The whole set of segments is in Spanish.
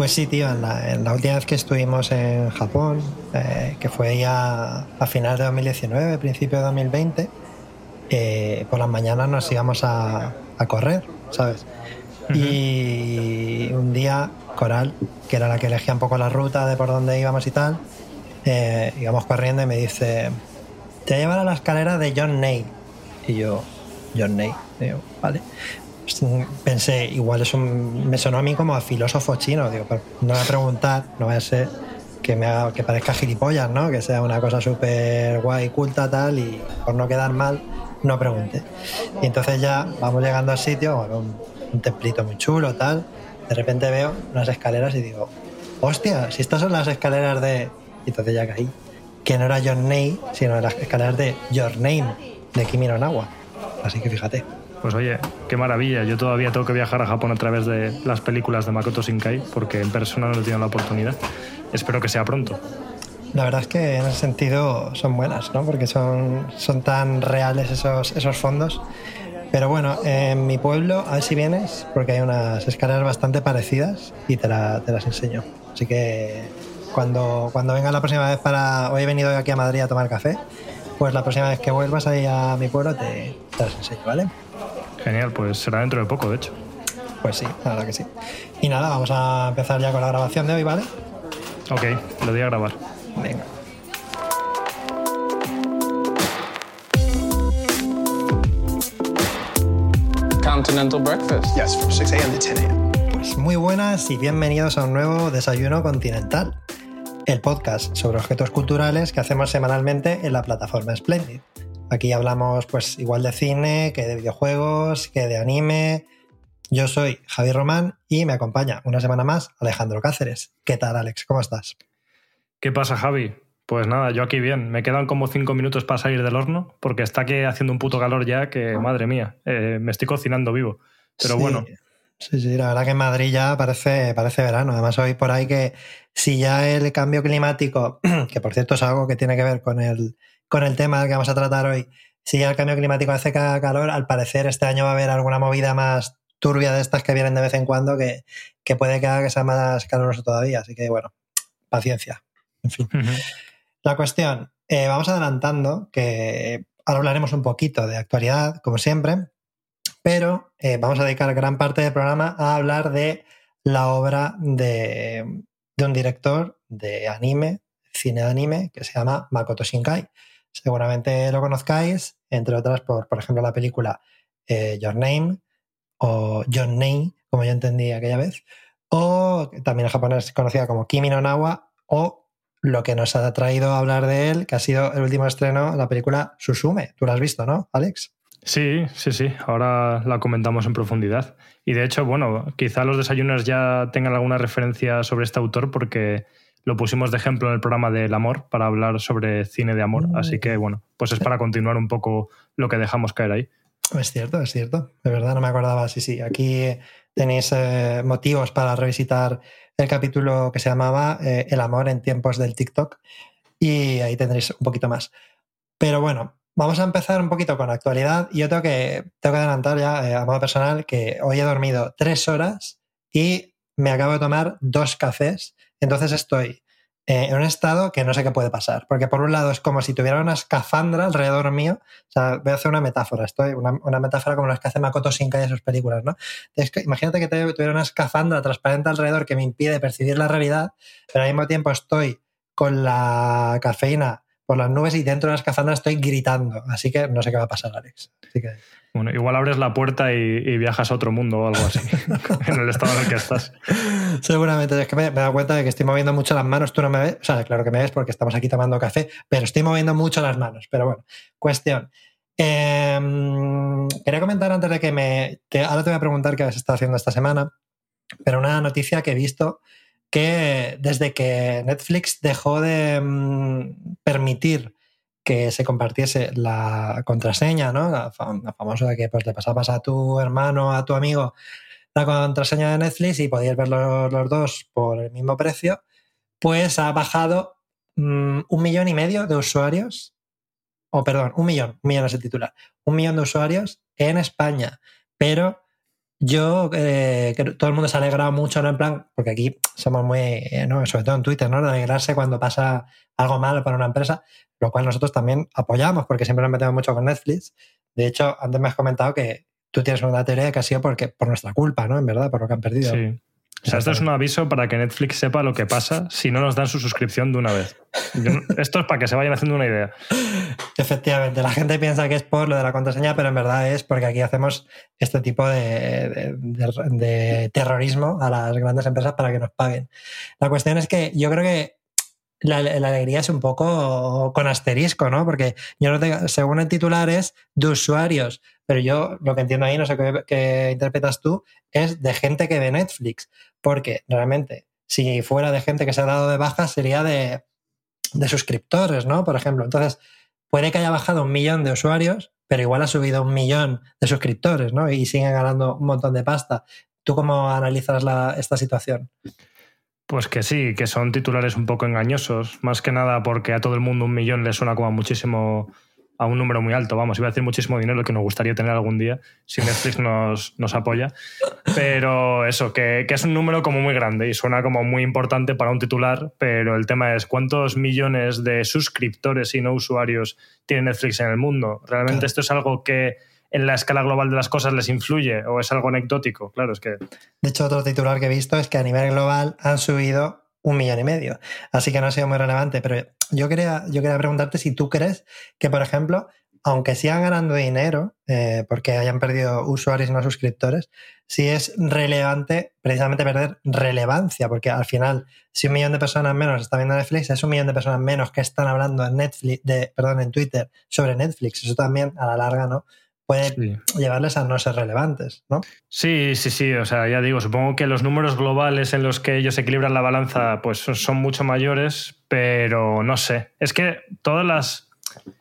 Pues sí, tío, en la, en la última vez que estuvimos en Japón, eh, que fue ya a finales de 2019, principio de 2020, eh, por las mañanas nos íbamos a, a correr, ¿sabes? Y un día, Coral, que era la que elegía un poco la ruta de por dónde íbamos y tal, eh, íbamos corriendo y me dice, te llevar a la escalera de John Ney. Y yo, John Ney, digo, vale. Pensé, igual es un, me sonó a mí como a filósofo chino, digo, pero no voy a preguntar, no voy a ser que me que parezca gilipollas, ¿no? Que sea una cosa súper guay, culta, tal, y por no quedar mal, no pregunté. Y entonces ya vamos llegando al sitio, un, un templito muy chulo, tal. De repente veo unas escaleras y digo, hostia, si estas son las escaleras de. Y entonces ya caí. Que no era John Ney, sino las escaleras de Your Name, de Kimi no. Así que fíjate. Pues oye, qué maravilla. Yo todavía tengo que viajar a Japón a través de las películas de Makoto Shinkai, porque en persona no he tenido la oportunidad. Espero que sea pronto. La verdad es que en ese sentido son buenas, ¿no? Porque son, son tan reales esos, esos fondos. Pero bueno, en mi pueblo, a ver si vienes, porque hay unas escaleras bastante parecidas y te, la- te las enseño. Así que cuando, cuando venga la próxima vez para... Hoy he venido aquí a Madrid a tomar café, pues la próxima vez que vuelvas ahí a mi pueblo te, te las enseño, ¿vale? Genial, pues será dentro de poco, de hecho. Pues sí, la verdad que sí. Y nada, vamos a empezar ya con la grabación de hoy, ¿vale? Ok, le doy a grabar. Venga. Continental breakfast. Yes, from 6 a.m. to 10 a.m. Pues muy buenas y bienvenidos a un nuevo Desayuno Continental, el podcast sobre objetos culturales que hacemos semanalmente en la plataforma Splendid. Aquí hablamos pues igual de cine, que de videojuegos, que de anime. Yo soy Javi Román y me acompaña una semana más Alejandro Cáceres. ¿Qué tal, Alex? ¿Cómo estás? ¿Qué pasa, Javi? Pues nada, yo aquí bien. Me quedan como cinco minutos para salir del horno, porque está aquí haciendo un puto calor ya que, madre mía, eh, me estoy cocinando vivo. Pero Sí, bueno, Sí, sí, la verdad que en Madrid ya parece, parece verano. Además, hoy por ahí que si ya el cambio climático, que por cierto es algo que tiene que ver con el, con el tema que vamos a tratar hoy, si ya el cambio climático hace calor, al parecer este año va a haber alguna movida más turbia de estas que vienen de vez en cuando que, que puede que haga que sea más caluroso todavía. Así que bueno, paciencia. En fin. La cuestión, eh, vamos adelantando que ahora hablaremos un poquito de actualidad, como siempre, pero eh, vamos a dedicar gran parte del programa a hablar de la obra de, de un director de anime, cine de anime, que se llama Makoto Shinkai. Seguramente lo conozcáis, entre otras por, por ejemplo, la película eh, Your Name o John Name, como yo entendí aquella vez, o también en japonés conocida como Kimi no Nawa, o lo que nos ha traído a hablar de él, que ha sido el último estreno, la película Susume. Tú la has visto, ¿no, Alex? Sí, sí, sí. Ahora la comentamos en profundidad. Y de hecho, bueno, quizá los desayunos ya tengan alguna referencia sobre este autor porque lo pusimos de ejemplo en el programa del amor para hablar sobre cine de amor. Mm. Así que, bueno, pues es para continuar un poco lo que dejamos caer ahí. Es cierto, es cierto. De verdad no me acordaba. Sí, sí. Aquí tenéis eh, motivos para revisitar el capítulo que se llamaba eh, El amor en tiempos del TikTok y ahí tendréis un poquito más. Pero bueno, vamos a empezar un poquito con la actualidad. Y yo tengo que, tengo que adelantar ya eh, a modo personal que hoy he dormido tres horas y me acabo de tomar dos cafés. Entonces estoy eh, en un estado que no sé qué puede pasar. Porque por un lado es como si tuviera una escafandra alrededor mío. O sea, voy a hacer una metáfora. Estoy, una, metáfora como las que hace Makoto Shinkai en sus películas, ¿no? Imagínate que tuviera una escafandra transparente alrededor que me impide percibir la realidad, pero al mismo tiempo estoy con la cafeína por las nubes y dentro de la escafandra estoy gritando. Así que no sé qué va a pasar, Alex. Así que Bueno, igual abres la puerta y, viajas a otro mundo o algo así, en el estado en el que estás. Seguramente, es que me, me dado cuenta de que estoy moviendo mucho las manos, tú no me ves, o sea, claro que me ves porque estamos aquí tomando café, pero estoy moviendo mucho las manos. Pero bueno, cuestión. Em, quería comentar antes de que me. Ahora te voy a preguntar qué has estado haciendo esta semana, pero una noticia que he visto que desde que Netflix dejó de mm, permitir que se compartiese la contraseña, ¿no? La, famosa de que pues, le pasabas a tu hermano, a tu amigo, la contraseña de Netflix y podías ver los, dos por el mismo precio, pues ha bajado mm, un millón y medio de usuarios, o perdón, un millón, un millón es el titular, un millón de usuarios en España, pero yo, eh, que todo el mundo se ha alegrado mucho, ¿no? En plan, porque aquí somos muy, eh, ¿no? sobre todo en Twitter, ¿no? De alegrarse cuando pasa algo malo para una empresa, lo cual nosotros también apoyamos porque siempre nos metemos mucho con Netflix. De hecho, antes me has comentado que tú tienes una teoría que ha sido porque, por nuestra culpa, ¿no? En verdad, por lo que han perdido. Sí. O sea, esto es un aviso para que Netflix sepa lo que pasa si no nos dan su suscripción de una vez. esto es para que se vayan haciendo una idea. Efectivamente, la gente piensa que es por lo de la contraseña, pero en verdad es porque aquí hacemos este tipo de, terrorismo a las grandes empresas para que nos paguen. La cuestión es que yo creo que la, alegría es un poco con asterisco, ¿no? Porque yo no tengo, según el titular es de usuarios, pero yo lo que entiendo ahí, no sé qué, interpretas tú, es de gente que ve Netflix. Porque realmente, si fuera de gente que se ha dado de baja, sería de, de suscriptores, ¿no? Por ejemplo. Entonces, puede que haya bajado un millón de usuarios, pero igual ha subido un millón de suscriptores, ¿no? Y siguen ganando un montón de pasta. ¿Tú cómo analizas la, esta situación? Pues que sí, que son titulares un poco engañosos, más que nada porque a todo el mundo un millón le suena como muchísimo, a un número muy alto, vamos, iba a decir muchísimo dinero que nos gustaría tener algún día si Netflix nos, nos apoya, pero eso, que, que, es un número como muy grande y suena como muy importante para un titular, pero el tema es cuántos millones de suscriptores y no usuarios tiene Netflix en el mundo. Realmente esto es algo que en la escala global de las cosas les influye o es algo anecdótico. Claro, es que. De hecho, otro titular que he visto es que a nivel global han subido un millón y medio. Así que no ha sido muy relevante. Pero yo quería, yo quería preguntarte si tú crees que, por ejemplo, aunque sigan ganando dinero, eh, porque hayan perdido usuarios y no suscriptores, si es relevante precisamente perder relevancia, porque al final, si un millón de personas menos está viendo Netflix, es un millón de personas menos que están hablando en Netflix, de, perdón, en Twitter sobre Netflix. Eso también a la larga, ¿no? Puede llevarles a no ser relevantes, ¿no? Sí, sí, sí. O sea, ya digo, supongo que los números globales en los que ellos equilibran la balanza pues son mucho mayores, pero no sé. Es que todas las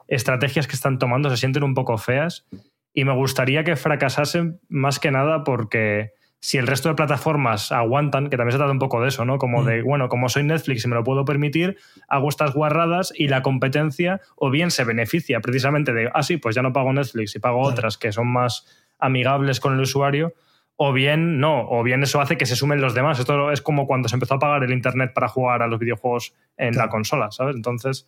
estrategias que están tomando se sienten un poco feas y me gustaría que fracasasen más que nada porque si el resto de plataformas aguantan, que también se trata un poco de eso, ¿no? Como de, mm. bueno, como soy Netflix y me lo puedo permitir, hago estas guarradas y la competencia o bien se beneficia precisamente de, ah, sí, pues ya no pago Netflix y pago otras que son más amigables con el usuario, o bien no, o bien eso hace que se sumen los demás. Esto es como cuando se empezó a pagar el Internet para jugar a los videojuegos en la consola, ¿sabes? Entonces,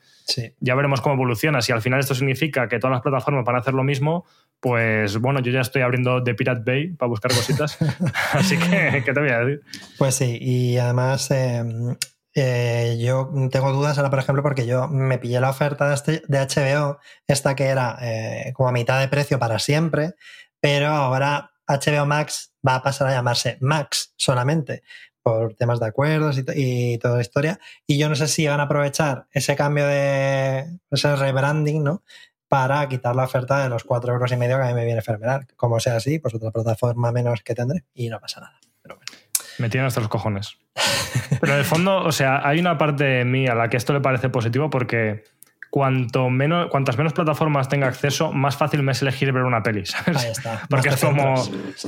ya veremos cómo evoluciona. Si al final esto significa que todas las plataformas van a hacer lo mismo, pues bueno, yo ya estoy abriendo The Pirate Bay para buscar cositas. Así que, ¿qué te voy a decir? Pues sí, y además em, eh, yo tengo dudas ahora, por ejemplo, porque yo me pillé la oferta de, este, de HBO, esta que era eh, como a mitad de precio para siempre, pero ahora HBO Max va a pasar a llamarse Max solamente por temas de acuerdos y, toda la historia. Y yo no sé si van a aprovechar ese cambio de ese rebranding, ¿no? Para quitar la oferta de los cuatro euros y medio que a mí me viene fenomenal. Como sea así, pues otra plataforma menos que tendré y no pasa nada. Me tienen hasta los cojones. Pero en el fondo, o sea, hay una parte mía a la que esto le parece positivo porque cuanto menos, cuantas menos plataformas tenga acceso, más fácil me es elegir ver una peli. Ahí está. Porque es como.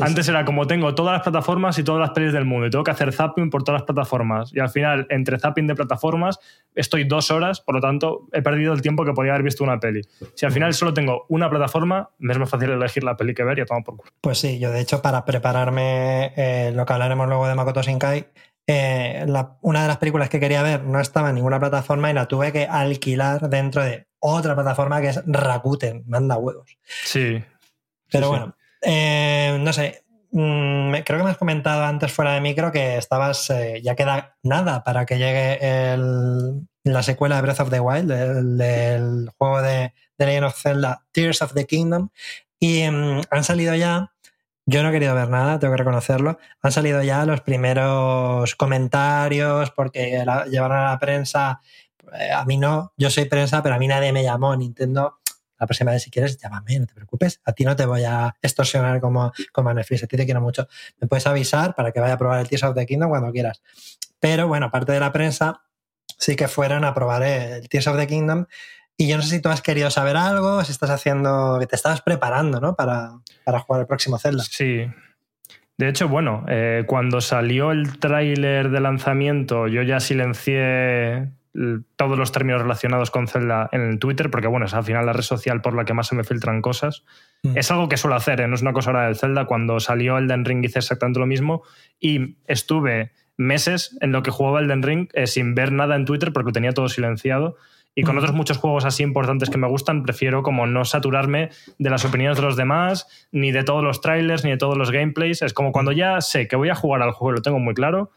antes era como tengo todas las plataformas y todas las pelis del mundo y tengo que hacer zapping por todas las plataformas. Y al final, entre zapping de plataformas, estoy dos horas, por lo tanto, he perdido el tiempo que podía haber visto una peli. Si al final solo tengo una plataforma, me es más fácil elegir la peli que ver y a tomar por culo. Pues sí, yo de hecho, para prepararme eh, lo que hablaremos luego de Makoto Shinkai, eh, una de las películas que quería ver no estaba en ninguna plataforma y la tuve que alquilar dentro de otra plataforma que es Rakuten, manda huevos. Sí. Pero bueno, eh, no sé, mm, creo que me has comentado antes fuera de micro que estabas, eh, ya queda nada para que llegue la secuela de Breath of the Wild, del, juego de, de, Legend of Zelda, Tears of the Kingdom, y mm, han salido ya yo no he querido ver nada, tengo que reconocerlo. Han salido ya los primeros comentarios porque llevaron a la prensa. Eh, a mí no, yo soy prensa, pero a mí nadie me llamó. Nintendo, la próxima vez si quieres, llámame, no te preocupes. A ti no te voy a extorsionar como, como a Netflix, a ti te quiero mucho. Me puedes avisar para que vaya a probar el Tears of the Kingdom cuando quieras. Pero bueno, aparte de la prensa, sí que fueron a probar el Tears of the Kingdom. Y yo no sé si tú has querido saber algo, si estás haciendo, que te estabas preparando, ¿no? Para, para jugar el próximo Zelda. Sí, de hecho, bueno, eh, cuando salió el tráiler de lanzamiento, yo ya silencié todos los términos relacionados con Zelda en el Twitter, porque bueno, es al final la red social por la que más se me filtran cosas. Mm. Es algo que suelo hacer, ¿eh? no es una cosa ahora del Zelda. Cuando salió Elden Ring hice exactamente lo mismo y estuve meses en lo que jugaba Elden Ring eh, sin ver nada en Twitter porque lo tenía todo silenciado. Y con otros muchos juegos así importantes que me gustan, prefiero como no saturarme de las opiniones de los demás, ni de todos los trailers, ni de todos los gameplays. Es como cuando ya sé que voy a jugar al juego lo tengo muy claro,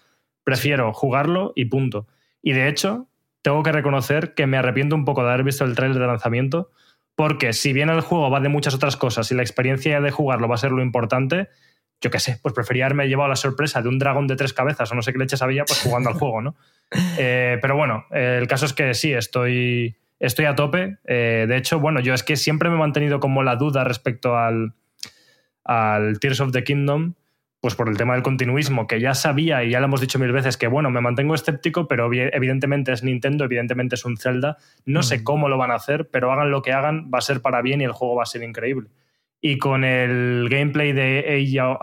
prefiero jugarlo y punto. Y de hecho, tengo que reconocer que me arrepiento un poco de haber visto el trailer de lanzamiento, porque si bien el juego va de muchas otras cosas y la experiencia de jugarlo va a ser lo importante, yo qué sé, pues prefería haberme llevado la sorpresa de un dragón de tres cabezas o no sé qué leches había, pues jugando al juego, ¿no? Eh, pero bueno, el caso es que sí, estoy, estoy a tope. Eh, de hecho, bueno, yo es que siempre me he mantenido como la duda respecto al, al Tears of the Kingdom, pues por el tema del continuismo, que ya sabía y ya lo hemos dicho mil veces que, bueno, me mantengo escéptico, pero evidentemente es Nintendo, evidentemente es un Zelda. No sé mm. cómo lo van a hacer, pero hagan lo que hagan, va a ser para bien y el juego va a ser increíble. Y con el gameplay de Eija,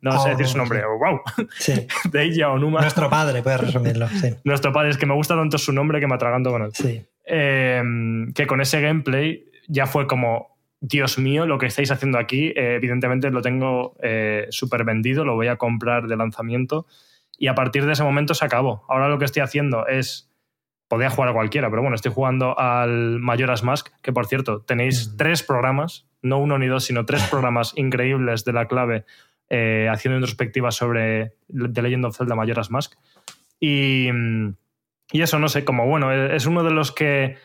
no sé decir su nombre, wow, sí. de Eija Onuma. Nuestro padre, puedes resumirlo, sí. Nuestro padre, es que me gusta tanto su nombre que me atraganto con él. Sí. Em, que con ese gameplay ya fue como, Dios mío, lo que estáis haciendo aquí, eh, evidentemente lo tengo eh, súper vendido, lo voy a comprar de lanzamiento. Y a partir de ese momento se acabó. Ahora lo que estoy haciendo es podía jugar a cualquiera, pero bueno, estoy jugando al Majora's Mask, que por cierto, tenéis tres programas, no uno ni dos, sino tres programas increíbles de la clave eh, haciendo introspectivas sobre The Legend of Zelda Majora's Mask. Y, y eso, no sé, como bueno, es uno de los que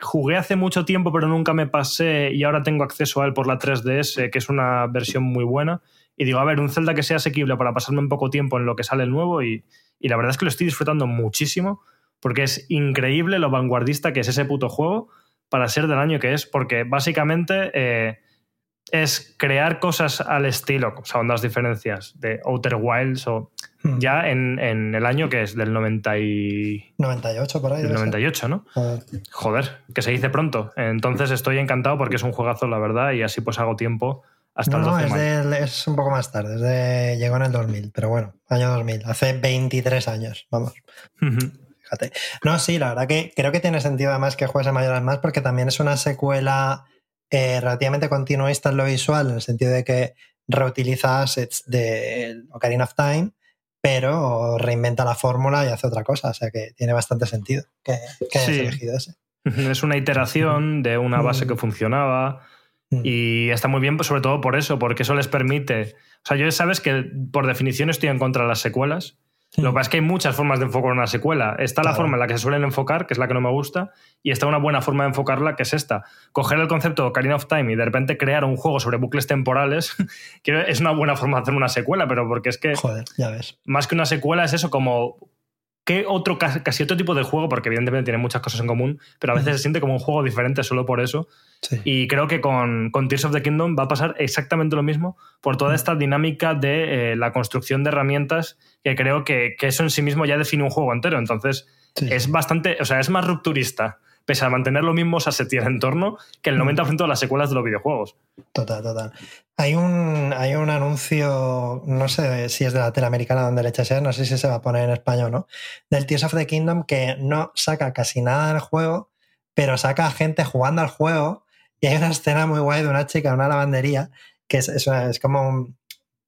jugué hace mucho tiempo, pero nunca me pasé y ahora tengo acceso a él por la 3DS, que es una versión muy buena. Y digo, a ver, un Zelda que sea asequible para pasarme un poco tiempo en lo que sale el nuevo y, y la verdad es que lo estoy disfrutando muchísimo porque es increíble lo vanguardista que es ese puto juego para ser del año que es, porque básicamente eh, es crear cosas al estilo, o sea, ondas diferencias de Outer Wilds o hmm. ya en, el año que es del 90 y... 98 por ahí. Del 98, ¿no? Joder. que se dice pronto. Entonces estoy encantado porque es un juegazo, la verdad, y así pues hago tiempo hasta el 12 no, es, un poco más tarde, llegó en el 2000, pero bueno, año 2000, hace 23 años, vamos. No, sí, la verdad que creo que tiene sentido además que juegues a Majora's más porque también es una secuela eh, relativamente continuista en lo visual, en el sentido de que reutiliza assets de Ocarina of Time, pero reinventa la fórmula y hace otra cosa. O sea que tiene bastante sentido que, que hayas elegido ese. Es una iteración de una base que funcionaba. Y está muy bien, pues, sobre todo por eso, porque eso les permite. O sea, yo sabes que por definición estoy en contra de las secuelas, lo que pasa es que hay muchas formas de enfocar una secuela. Está la forma en la que se suelen enfocar, que es la que no me gusta, y está una buena forma de enfocarla, que es esta. Coger el concepto de Ocarina of Time y de repente crear un juego sobre bucles temporales, que es una buena forma de hacer una secuela, pero porque es que... Joder, ya ves. Más que una secuela es eso, como ¿Qué otro, casi otro tipo de juego? Porque evidentemente tiene muchas cosas en común, pero a veces se siente como un juego diferente solo por eso. Y creo que con, con, Tears of the Kingdom va a pasar exactamente lo mismo por toda esta dinámica de eh, la construcción de herramientas, que creo que, que, eso en sí mismo ya define un juego entero. Entonces, es bastante, o sea, es más rupturista pese a mantener lo mismo en entorno que el 90% mm. de las secuelas de los videojuegos. Total, total. Hay un, hay un anuncio, no sé si es de la tele americana donde le echas, no sé si se va a poner en español, ¿no? Del Tears of the Kingdom que no saca casi nada del juego, pero saca a gente jugando al juego. Y hay una escena muy guay de una chica en una lavandería que es, es como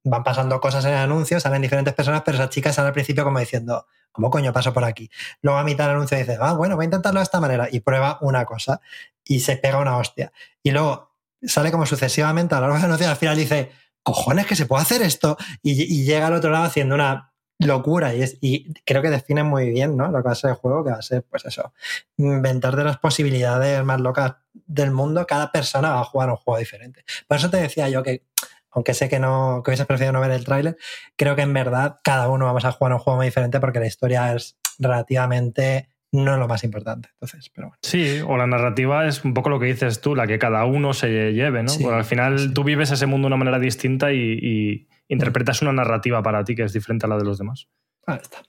van pasando cosas en el anuncio, salen diferentes personas, pero esa chica sale al principio como diciendo, ¿Cómo coño paso por aquí? Luego a mitad del anuncio dice, ah, bueno, voy a intentarlo de esta manera y prueba una cosa y se pega una hostia. Y luego sale como sucesivamente a lo largo del anuncio y al final dice, cojones que se puede hacer esto y, llega al otro lado haciendo una locura y, es, y creo que define muy bien ¿no? lo que va a ser el juego, que va a ser pues eso, inventar de las posibilidades más locas del mundo, cada persona va a jugar un juego diferente. Por eso te decía yo que aunque sé que no que hubieses preferido no ver el tráiler, creo que en verdad cada uno vamos a jugar un juego muy diferente porque la historia es relativamente no es lo más importante. Entonces, pero bueno. Sí, o la narrativa es un poco lo que dices tú, la que cada uno se lleve, ¿no? Sí, Porque al final sí. tú vives ese mundo de una manera distinta y, y interpretas una narrativa para ti que es diferente a la de los demás. Ahí está.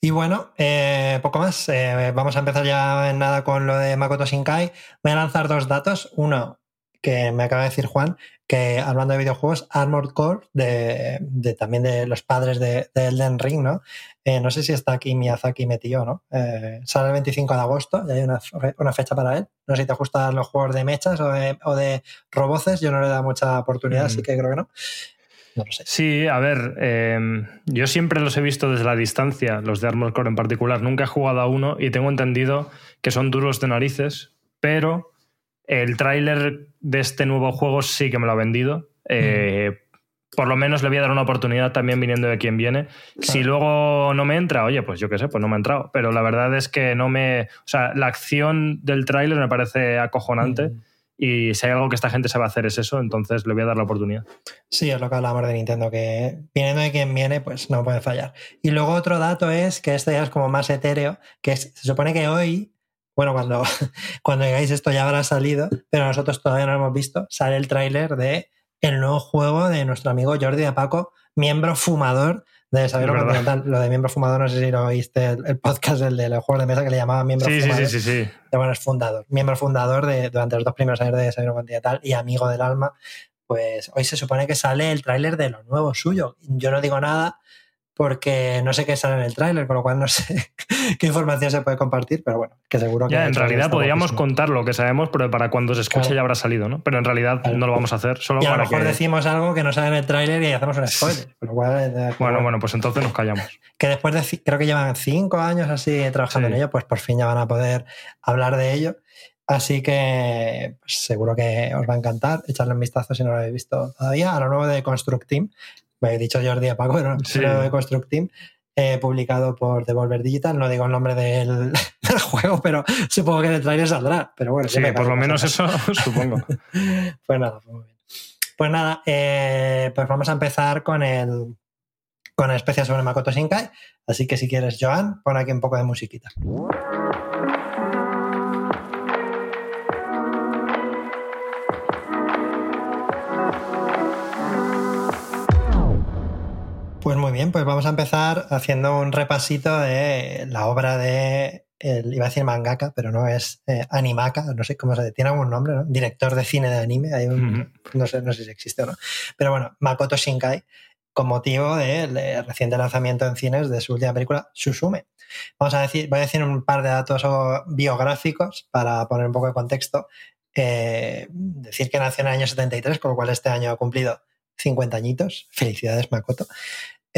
Y bueno, eh, poco más. Eh, vamos a empezar ya en nada con lo de Makoto Shinkai. Voy a lanzar dos datos. Uno, que me acaba de decir Juan, que hablando de videojuegos, Armored Core, de, de también de los padres de, de Elden Ring, ¿no? Eh, no sé si está aquí Miyazaki metido, ¿no? Eh, sale el 25 de agosto y hay una, una, fecha para él. No sé si te gustan los juegos de mechas o de, o de roboces. Yo no le he dado mucha oportunidad, mm. así que creo que no. No lo sé. Sí, a ver, eh, yo siempre los he visto desde la distancia, los de Armored Core en particular. Nunca he jugado a uno y tengo entendido que son duros de narices, pero el tráiler de este nuevo juego sí que me lo ha vendido. Eh, mm. Por lo menos le voy a dar una oportunidad también viniendo de quien viene. Claro. Si luego no me entra, oye, pues yo qué sé, pues no me ha entrado. Pero la verdad es que no me. O sea, la acción del tráiler me parece acojonante. Mm. Y si hay algo que esta gente sabe hacer es eso, entonces le voy a dar la oportunidad. Sí, es lo que hablamos de Nintendo, que viniendo de quien viene, pues no puede fallar. Y luego otro dato es que este ya es como más etéreo, que es, se supone que hoy, bueno, cuando, cuando digáis esto ya habrá salido, pero nosotros todavía no lo hemos visto, sale el tráiler de el nuevo juego de nuestro amigo Jordi Apaco, miembro fumador de Saber Continental. Lo de miembro fumador, no sé si lo oíste, el, el podcast, el de los juegos de mesa que le llamaba miembro sí, fumador. Sí, sí, sí, sí. De, bueno, es fundador, miembro fundador de, durante los dos primeros años de Saber Continental y amigo del alma. Pues hoy se supone que sale el tráiler de lo nuevo suyo. Yo no digo nada porque no sé qué sale en el tráiler, con lo cual no sé qué información se puede compartir, pero bueno, que seguro que... Ya, en realidad podríamos contar lo que sabemos, pero para cuando se escuche claro. ya habrá salido, ¿no? Pero en realidad claro. no lo vamos a hacer, solo y a para lo mejor que... decimos algo que no sale en el tráiler y hacemos un spoiler. Con lo cual, bueno, bueno, bueno, pues entonces nos callamos. Que después de, creo que llevan cinco años así trabajando sí. en ello, pues por fin ya van a poder hablar de ello. Así que pues, seguro que os va a encantar echarle un vistazo si no lo habéis visto todavía a lo nuevo de Construct Team. Me he dicho Jordi a Paco, sí. de Construct Team eh, publicado por Devolver Digital. No digo el nombre del, del, juego, pero supongo que en el trailer saldrá. Pero bueno, sí, por lo menos eso supongo. pues nada, pues muy bien. Pues nada, eh, pues vamos a empezar con el con el especial sobre Makoto Shinkai. Así que si quieres, Joan, pon aquí un poco de musiquita. Bien, pues vamos a empezar haciendo un repasito de la obra de, el, iba a decir mangaka, pero no es eh, animaka, no sé cómo se tiene algún nombre, ¿no? Director de cine de anime, hay un, uh -huh. no, sé, no sé si existe o no. Pero bueno, Makoto Shinkai, con motivo del de reciente lanzamiento en cines de su última película, Susume. Vamos a decir, voy a decir un par de datos biográficos para poner un poco de contexto. Eh, decir que nació en el año 73, con lo cual este año ha cumplido 50 añitos. Felicidades, Makoto.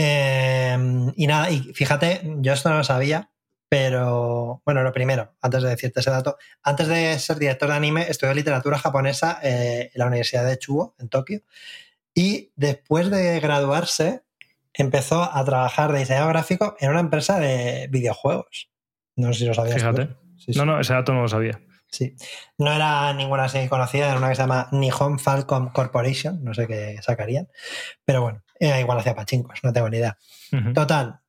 Eh, y nada, y fíjate, yo esto no lo sabía, pero bueno, lo primero, antes de decirte ese dato, antes de ser director de anime, estudió literatura japonesa eh, en la Universidad de Chuo, en Tokio, y después de graduarse empezó a trabajar de diseñador gráfico en una empresa de videojuegos. No sé si lo sabías. Fíjate. Sí, sí. No, no, ese dato no lo sabía. Sí. No era ninguna así conocida, era una que se llama Nihon Falcom Corporation, no sé qué sacarían, pero bueno, era igual hacía pachincos, no tengo ni idea. Uh -huh. Total,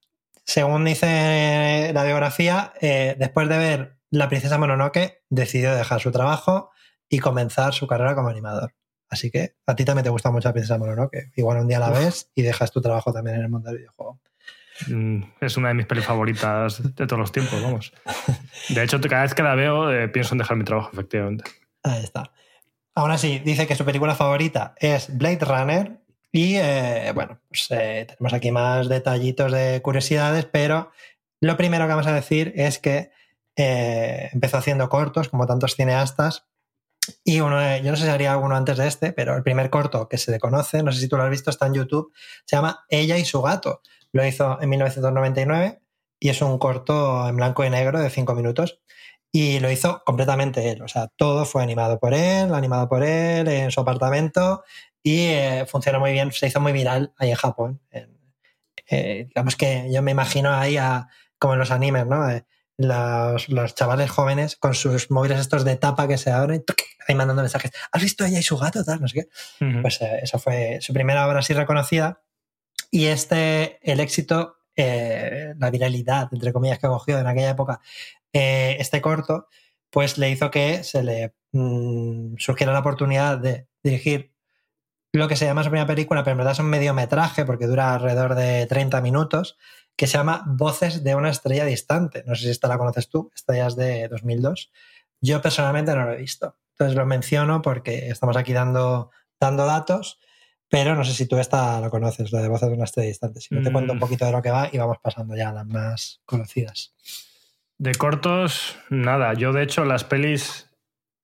según dice la biografía, eh, después de ver La princesa Mononoke, decidió dejar su trabajo y comenzar su carrera como animador. Así que a ti también te gusta mucho La princesa Mononoke. Igual un día la ves y dejas tu trabajo también en el mundo del videojuego. Mm, es una de mis pelis favoritas de todos los tiempos, vamos. De hecho, cada vez que la veo eh, pienso en dejar mi trabajo, efectivamente. Ahí está. Aún así, dice que su película favorita es Blade Runner y, eh, bueno, pues eh, tenemos aquí más detallitos de curiosidades, pero lo primero que vamos a decir es que eh, empezó haciendo cortos, como tantos cineastas, y uno, yo no sé si haría alguno antes de este, pero el primer corto que se le conoce, no sé si tú lo has visto, está en YouTube, se llama Ella y su gato. Lo hizo en 1999 y es un corto en blanco y negro de cinco minutos. Y lo hizo completamente él. O sea, todo fue animado por él, animado por él en su apartamento y eh, funcionó muy bien. Se hizo muy viral ahí en Japón. Eh, digamos que yo me imagino ahí a, como en los animes, ¿no? Eh, los, los, chavales jóvenes con sus móviles estos de tapa que se abren ahí mandando mensajes. ¿Has visto ella y su gato? Tal, no sé qué. Uh -huh. Pues eso fue su primera obra así reconocida y este, el éxito eh, la viralidad, entre comillas, que cogió en aquella época eh, este corto, pues le hizo que se le mm, surgiera la oportunidad de dirigir lo que se llama su primera película, pero en verdad es un mediometraje porque dura alrededor de 30 minutos, que se llama Voces de una estrella distante. No sé si esta la conoces tú, esta ya es de 2002. Yo personalmente no lo he visto. Entonces lo menciono porque estamos aquí dando, dando datos, pero no sé si tú esta lo conoces, la de Voces de una estrella distante. Si no te cuento un mm. poquito de lo que va y vamos pasando ya a las más conocidas. De cortos, nada. Yo, de hecho, las pelis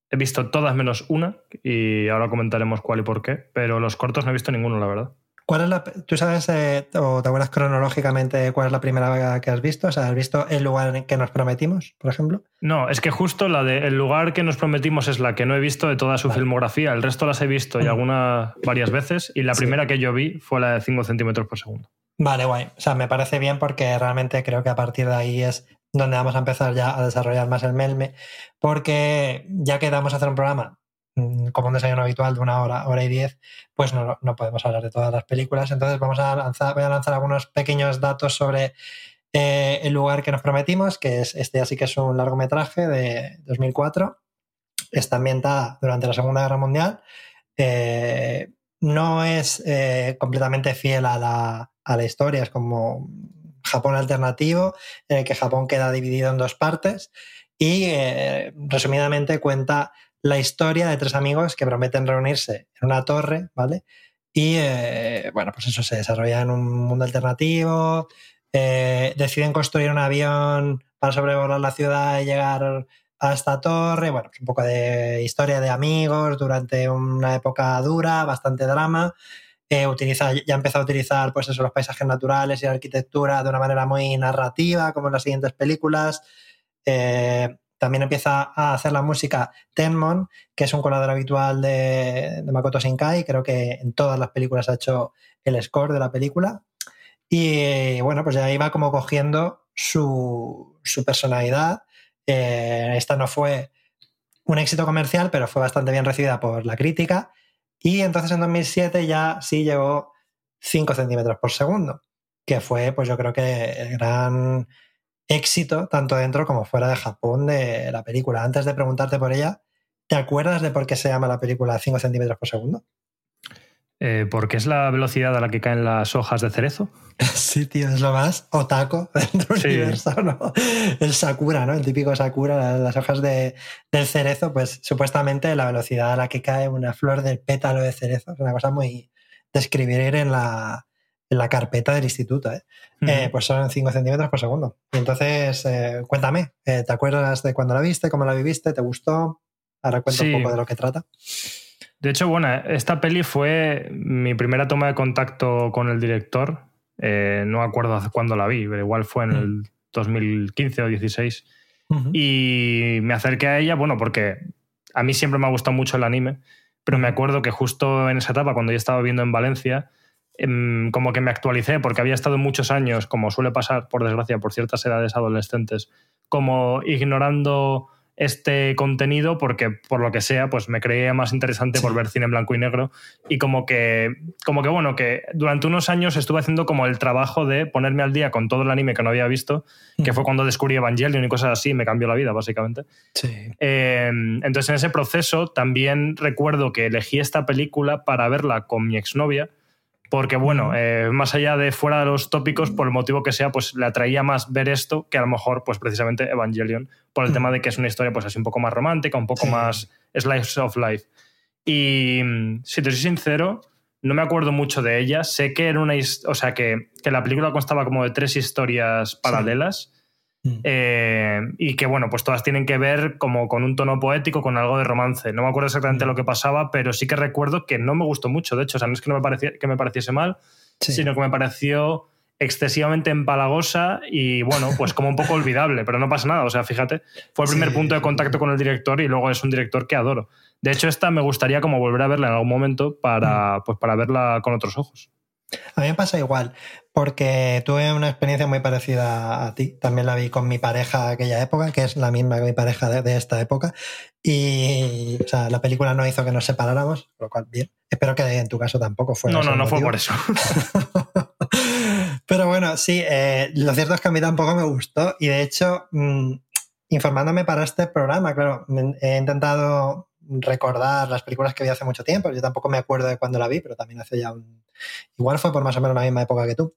he visto todas menos una y ahora comentaremos cuál y por qué, pero los cortos no he visto ninguno, la verdad. ¿Cuál es la, ¿Tú sabes eh, o te acuerdas cronológicamente cuál es la primera que has visto? O sea, ¿has visto el lugar en que nos prometimos, por ejemplo? No, es que justo la de el lugar que nos prometimos es la que no he visto de toda su filmografía. El resto las he visto y algunas varias veces. Y la primera que yo vi fue la de 5 centímetros por segundo. Vale, guay. O sea, me parece bien porque realmente creo que a partir de ahí es donde vamos a empezar ya a desarrollar más el melme. Porque ya que vamos a hacer un programa Mm, como un desayuno habitual de una hora, hora y diez, pues no, podemos hablar de todas las películas. Entonces vamos a lanzar, voy a lanzar algunos pequeños datos sobre eh, el lugar que nos prometimos, que es este así que es un largometraje de 2004. Está ambientada durante la Segunda Guerra Mundial. Eh, no es eh, completamente fiel a la, a la historia, es como Japón alternativo, en el que Japón queda dividido en dos partes y resumidamente cuenta la historia de tres amigos que prometen reunirse en una torre, ¿vale? Y eh, bueno, pues eso se desarrolla en un mundo alternativo, eh, deciden construir un avión para sobrevolar la ciudad y llegar a esta torre, bueno, un poco de historia de amigos durante una época dura, bastante drama. Eh, utiliza, ya empezó a utilizar pues eso, los paisajes naturales y la arquitectura de una manera muy narrativa, como en las siguientes películas. También empieza a hacer la música Tenmon, que es un colador habitual de, Makoto Shinkai. Creo que en todas las películas ha hecho el score de la película. Y bueno, pues ya iba como cogiendo su, personalidad. Eh, esta no fue un éxito comercial, pero fue bastante bien recibida por la crítica. Y entonces en 2007 ya sí llegó 5 centímetros por segundo, que fue, pues yo creo que el gran éxito, tanto dentro como fuera de Japón, de la película. Antes de preguntarte por ella, ¿te acuerdas de por qué se llama la película 5 centímetros por segundo? Eh, porque es la velocidad a la que caen las hojas de cerezo. Sí, tío, es lo más otaco dentro del universo, ¿no? El Sakura, ¿no? El típico Sakura, las hojas de, del cerezo, pues supuestamente la velocidad a la que cae una flor del pétalo de cerezo es una cosa muy describir en la, en la carpeta del instituto, ¿eh? Eh, pues son 5 centímetros por segundo. entonces, eh, cuéntame, ¿te acuerdas de cuando la viste, cómo la viviste, te gustó? Ahora cuento un poco de lo que trata. De hecho, bueno, esta peli fue mi primera toma de contacto con el director. no acuerdo cuándo la vi, pero igual fue en el 2015 o 16. Y me acerqué a ella, bueno, porque a mí siempre me ha gustado mucho el anime, pero me acuerdo que justo en esa etapa, cuando yo estaba viviendo en Valencia, Em, como que me actualicé porque había estado muchos años, como suele pasar por desgracia por ciertas edades adolescentes, como ignorando este contenido porque por lo que sea pues me creía más interesante por ver cine en blanco y negro. Y como que como que bueno que durante unos años estuve haciendo como el trabajo de ponerme al día con todo el anime que no había visto que fue cuando descubrí Evangelion y cosas así me cambió la vida básicamente. Em, entonces en ese proceso también recuerdo que elegí esta película para verla con mi exnovia porque bueno, eh, más allá de fuera de los tópicos, por el motivo que sea, pues le atraía más ver esto que a lo mejor, pues precisamente Evangelion, por el tema de que es una historia pues así un poco más romántica, un poco más slice of life. Y mm, si te soy sincero, no me acuerdo mucho de ella. Sé que era una, o sea, que, que la película constaba como de tres historias paralelas. Eh, y que, bueno, pues todas tienen que ver como con un tono poético, con algo de romance. No me acuerdo exactamente mm. lo que pasaba, pero sí que recuerdo que no me gustó mucho. De hecho, o sea, no es que, no me, que me pareciese mal, sino que me pareció excesivamente empalagosa y bueno, pues como un poco olvidable, pero no pasa nada. O sea, fíjate, fue el primer punto de contacto con el director y luego es un director que adoro. De hecho, esta me gustaría como volver a verla en algún momento para, mm. pues para verla con otros ojos. A mí me pasa igual, porque tuve una experiencia muy parecida a ti. También la vi con mi pareja de aquella época, que es la misma que mi pareja de, esta época. Y o sea, la película no hizo que nos separáramos, lo cual bien. Espero que en tu caso tampoco fuera. No, no, no fue por eso. Pero bueno, sí, eh, lo cierto es que a mí tampoco me gustó y de hecho, mm, informándome para este programa, claro, he intentado recordar las películas que vi hace mucho tiempo. Yo tampoco me acuerdo de cuándo la vi, pero también hace ya un... Igual fue por más o menos la misma época que tú.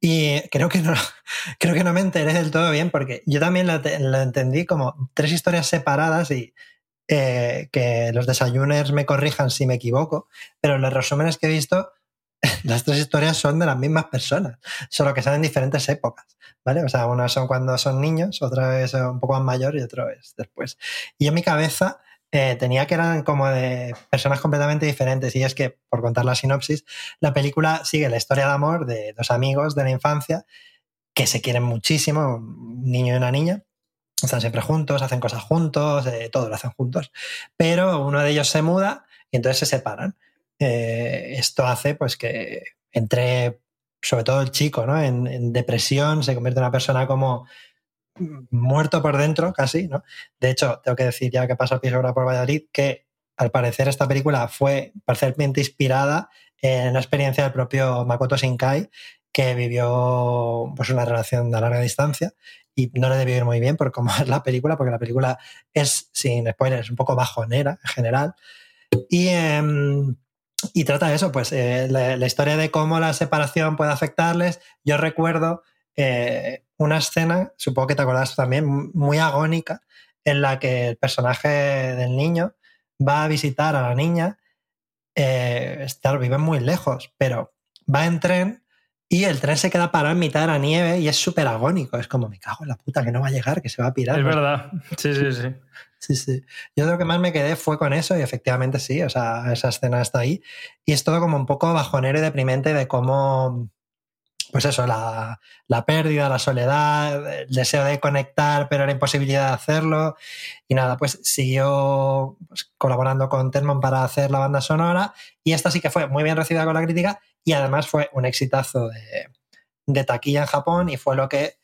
Y creo que no, creo que no me enteré del todo bien porque yo también lo, entendí como tres historias separadas y eh, que los desayuners me corrijan si me equivoco, pero los resúmenes que he visto, las tres historias son de las mismas personas, solo que son en diferentes épocas, ¿vale? O sea, una son cuando son niños, otra es un poco más mayor y otra es después. Y en mi cabeza eh, tenía que eran como de personas completamente diferentes. Y es que, por contar la sinopsis, la película sigue la historia de amor de dos amigos de la infancia que se quieren muchísimo, un niño y una niña. Están siempre juntos, hacen cosas juntos, eh, todo lo hacen juntos. Pero uno de ellos se muda y entonces se separan. Eh, esto hace pues que entre, sobre todo el chico, ¿no? en, en depresión, se convierte en una persona como muerto por dentro, casi, ¿no? De hecho, tengo que decir ya que pasa piso ahora por Valladolid, que al parecer esta película fue parcialmente inspirada en la experiencia del propio Makoto Shinkai, que vivió pues, una relación a larga distancia y no le debió ir muy bien por cómo es la película, porque la película es, sin spoilers, un poco bajonera en general. Y, em, y trata eso, pues eh, la, la, historia de cómo la separación puede afectarles. Yo recuerdo eh, una escena, supongo que te acuerdas también, muy agónica, en la que el personaje del niño va a visitar a la niña. Eh, viven muy lejos, pero va en tren y el tren se queda parado en mitad de la nieve y es súper agónico. Es como, me cago en la puta, que no va a llegar, que se va a pirar. Es verdad. Sí, sí, sí. Sí, sí. Yo lo que más me quedé fue con eso y efectivamente sí, o sea, esa escena está ahí. Y es todo como un poco bajonero y deprimente de cómo pues eso, la, pérdida, la soledad, el deseo de conectar, pero la imposibilidad de hacerlo. Y nada, pues siguió pues, colaborando con Telmon para hacer la banda sonora. Y esta sí que fue muy bien recibida con la crítica y además fue un exitazo de, de taquilla en Japón y fue lo que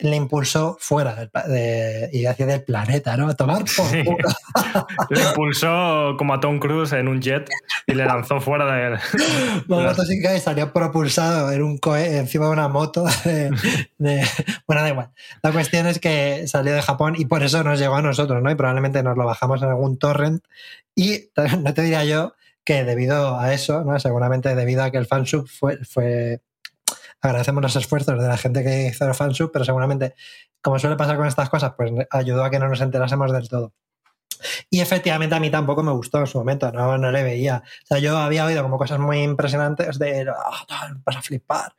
le impulsó fuera de, y hacia del planeta, ¿no? A tomar por Le impulsó como a Tom Cruise en un jet y le lanzó fuera de. Bueno, y salió propulsado en un cohe encima de una moto. De, bueno, da igual. La cuestión es que salió de Japón y por eso nos llegó a nosotros, ¿no? Y probablemente nos lo bajamos en algún torrent. Y no te diría yo que debido a eso, ¿no? Seguramente debido a que el fansub fue, fue agradecemos los esfuerzos de la gente que hizo el fansub, pero seguramente, como suele pasar con estas cosas, pues ayudó a que no nos enterásemos del todo. Y efectivamente a mí tampoco me gustó en su momento, no, no le veía. O sea, yo había oído como cosas muy impresionantes de, oh, vas a flipar.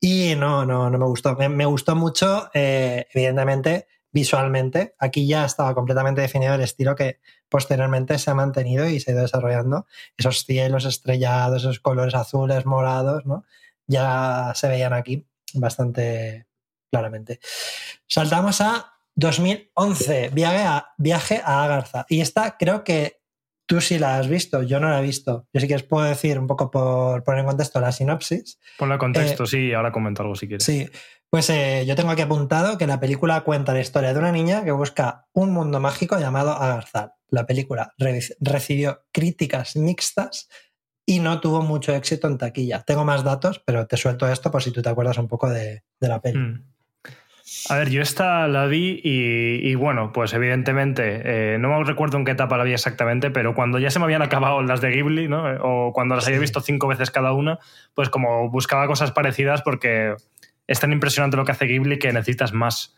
Y no, no, no me gustó. Me, gustó mucho, eh, evidentemente, visualmente. Aquí ya estaba completamente definido el estilo que posteriormente se ha mantenido y se ha ido desarrollando. Esos cielos estrellados, esos colores azules, morados, ¿no? Ya se veían aquí bastante claramente. Saltamos a 2011, viaje a, viaje a Agartha. Y esta creo que tú sí la has visto, yo no la he visto. Yo sí que os puedo decir un poco por poner en contexto la sinopsis. Ponle contexto, eh, sí, ahora comento algo si quieres. Sí, pues eh, yo tengo aquí apuntado que la película cuenta la historia de una niña que busca un mundo mágico llamado Agartha. La película recibió críticas mixtas y no tuvo mucho éxito en taquilla. Tengo más datos, pero te suelto esto por si tú te acuerdas un poco de, la peli. Mm. A ver, yo esta la vi y, bueno, pues evidentemente, eh, no me recuerdo en qué etapa la vi exactamente, pero cuando ya se me habían acabado las de Ghibli, ¿no? O cuando las había visto cinco veces cada una, pues como buscaba cosas parecidas porque es tan impresionante lo que hace Ghibli que necesitas más.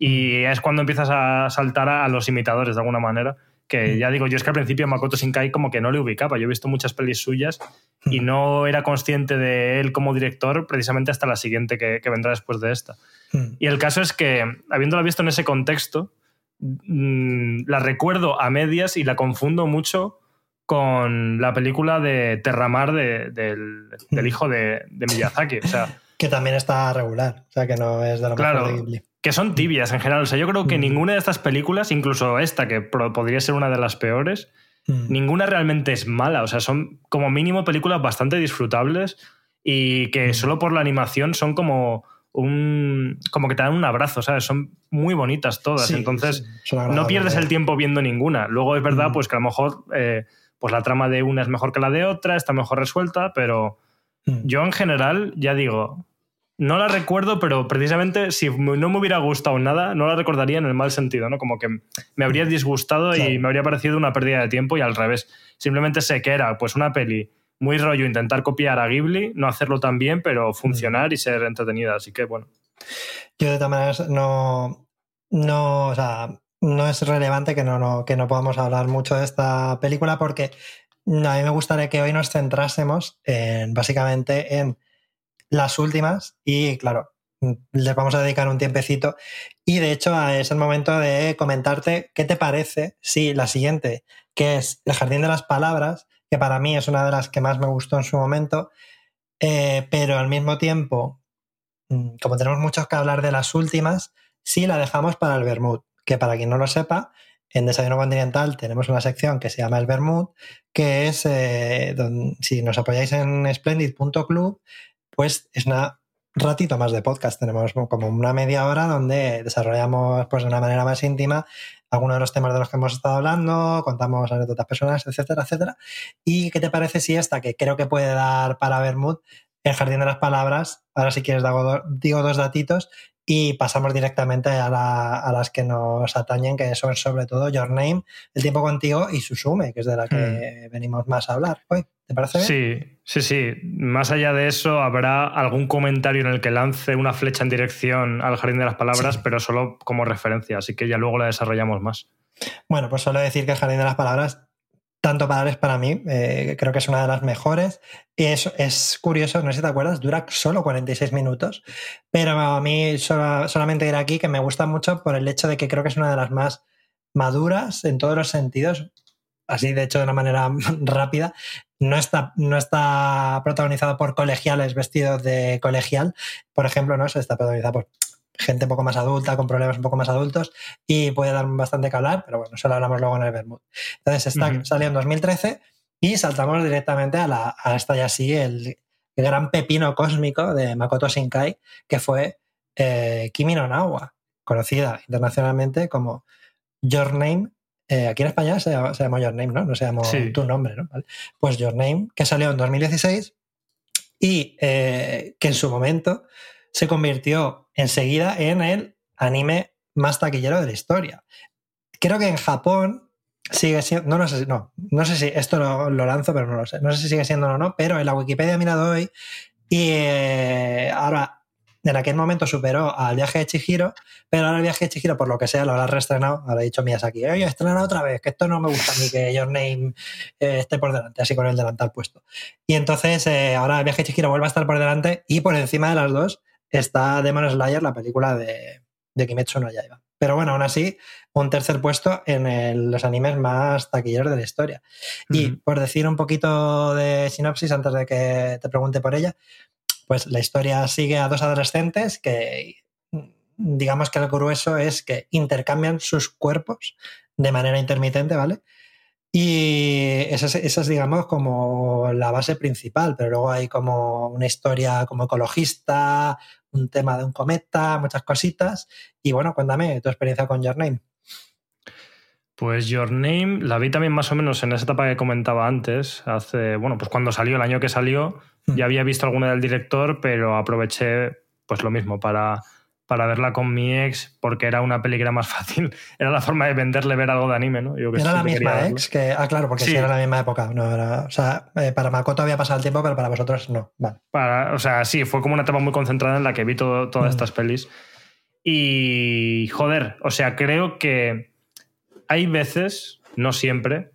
Y mm. es cuando empiezas a saltar a los imitadores de alguna manera que mm. ya digo, yo es que al principio Makoto Shinkai como que no le ubicaba. Yo he visto muchas pelis suyas y mm. no era consciente de él como director precisamente hasta la siguiente que, vendrá después de esta. Mm. Y el caso es que, habiéndola visto en ese contexto, la recuerdo a medias y la confundo mucho con la película de Terramar del, hijo de, Miyazaki. O sea, que también está regular, o sea que no es de lo claro, mejor de Ghibli que son tibias en general. O sea, yo creo que mm. ninguna de estas películas, incluso esta, que podría ser una de las peores, mm. ninguna realmente es mala. O sea, son como mínimo películas bastante disfrutables y que mm. solo por la animación son como un. como que te dan un abrazo, ¿sabes? Son muy bonitas todas. Entonces, no pierdes el tiempo viendo ninguna. Luego es verdad, pues que a lo mejor eh, pues la trama de una es mejor que la de otra, está mejor resuelta, pero yo en general, ya digo, no la recuerdo, pero precisamente si no me hubiera gustado nada, no la recordaría en el mal sentido, ¿no? Como que me habría disgustado y me habría parecido una pérdida de tiempo y al revés. Simplemente sé que era pues una peli muy rollo intentar copiar a Ghibli, no hacerlo tan bien, pero funcionar y ser entretenida. Así que bueno. Yo de todas maneras no, no, o sea, no es relevante que no, que no podamos hablar mucho de esta película porque a mí me gustaría que hoy nos centrásemos en, básicamente en las últimas y claro, les vamos a dedicar un tiempecito. Y de hecho es el momento de comentarte qué te parece si la siguiente, que es El Jardín de las Palabras, que para mí es una de las que más me gustó en su momento, eh, pero al mismo tiempo, mm, como tenemos mucho que hablar de las últimas, sí la dejamos para el Bermud, que para quien no lo sepa, en Desayuno Continental tenemos una sección que se llama el Bermud, que es, eh, si nos apoyáis en splendid.club, pues es un ratito más de podcast. Tenemos como una media hora donde desarrollamos pues, de una manera más íntima algunos de los temas de los que hemos estado hablando, contamos anécdotas personales, etcétera, etcétera. ¿Y qué te parece si esta, que creo que puede dar para Bermud, el jardín de las palabras, ahora si quieres digo dos datitos, y pasamos directamente a, las que nos atañen, que son sobre todo Your Name, El tiempo contigo y Susume, que es de la que hmm. venimos más a hablar hoy. ¿Te parece bien? Sí, sí, sí. Más allá de eso, habrá algún comentario en el que lance una flecha en dirección al Jardín de las Palabras, pero solo como referencia, así que ya luego la desarrollamos más. Bueno, pues solo decir que el Jardín de las Palabras tanto para para mí, eh, creo que es una de las mejores. Y es, es curioso, no sé si te acuerdas, dura solo 46 minutos, pero a mí solamente ir aquí que me gusta mucho por el hecho de que creo que es una de las más maduras en todos los sentidos, así de hecho de una manera rápida. No está, no está protagonizado por colegiales vestidos de colegial, por ejemplo, no está protagonizado por gente un poco más adulta, con problemas un poco más adultos, y puede dar bastante que hablar, pero bueno, eso lo hablamos luego en el Bermud. Entonces, está, salió en 2013 y saltamos directamente a, la, a esta ya sí, el, gran pepino cósmico de Makoto Shinkai, que fue eh, Kimi no Nawa, conocida internacionalmente como Your Name. Eh, aquí en España se, llama Your Name, ¿no? No se llama tu nombre, ¿no? Pues Your Name, que salió en 2016 y eh, que en su momento se convirtió enseguida en el anime más taquillero de la historia. Creo que en Japón sigue siendo, no, sé, no, no sé si esto lo, lanzo, pero no lo sé, no sé si sigue siendo o no, pero en la Wikipedia he mirado hoy y eh, ahora en aquel momento superó al viaje de Chihiro, pero ahora el viaje de Chihiro, por lo que sea, lo habrá reestrenado. He dicho Miyazaki, oye, estrena otra vez, que esto no me gusta ni que Your Name eh, esté por delante, así con el delantal puesto. Y entonces eh, ahora el viaje de Chihiro vuelve a estar por delante y por encima de las dos está Demon Slayer, la película de, de Kimetsu no Yaiba. Pero bueno, aún así, un tercer puesto en los animes más taquilleros de la historia. Y por decir un poquito de sinopsis antes de que te pregunte por ella, pues la historia sigue a dos adolescentes que digamos que el grueso es que intercambian sus cuerpos de manera intermitente, ¿vale? Y esa es, digamos, como la base principal, pero luego hay como una historia como ecologista, un tema de un cometa, muchas cositas. Y bueno, cuéntame tu experiencia con Your Name. Pues Your Name la vi también más o menos en esa etapa que comentaba antes, hace, bueno, pues cuando salió, el año que salió. Ya había visto alguna del director, pero aproveché pues lo mismo para para verla con mi ex porque era una peli que era más fácil. Era la forma de venderle ver algo de anime, ¿no? era la misma ex que. Ah, claro, porque sí. era la misma época. No, o sea, eh, para Makoto había pasado el tiempo, pero para vosotros no. Vale. Para, o sea, sí, fue como una etapa muy concentrada en la que vi todas mm. estas pelis. Y. Joder, o sea, creo que hay veces, no siempre,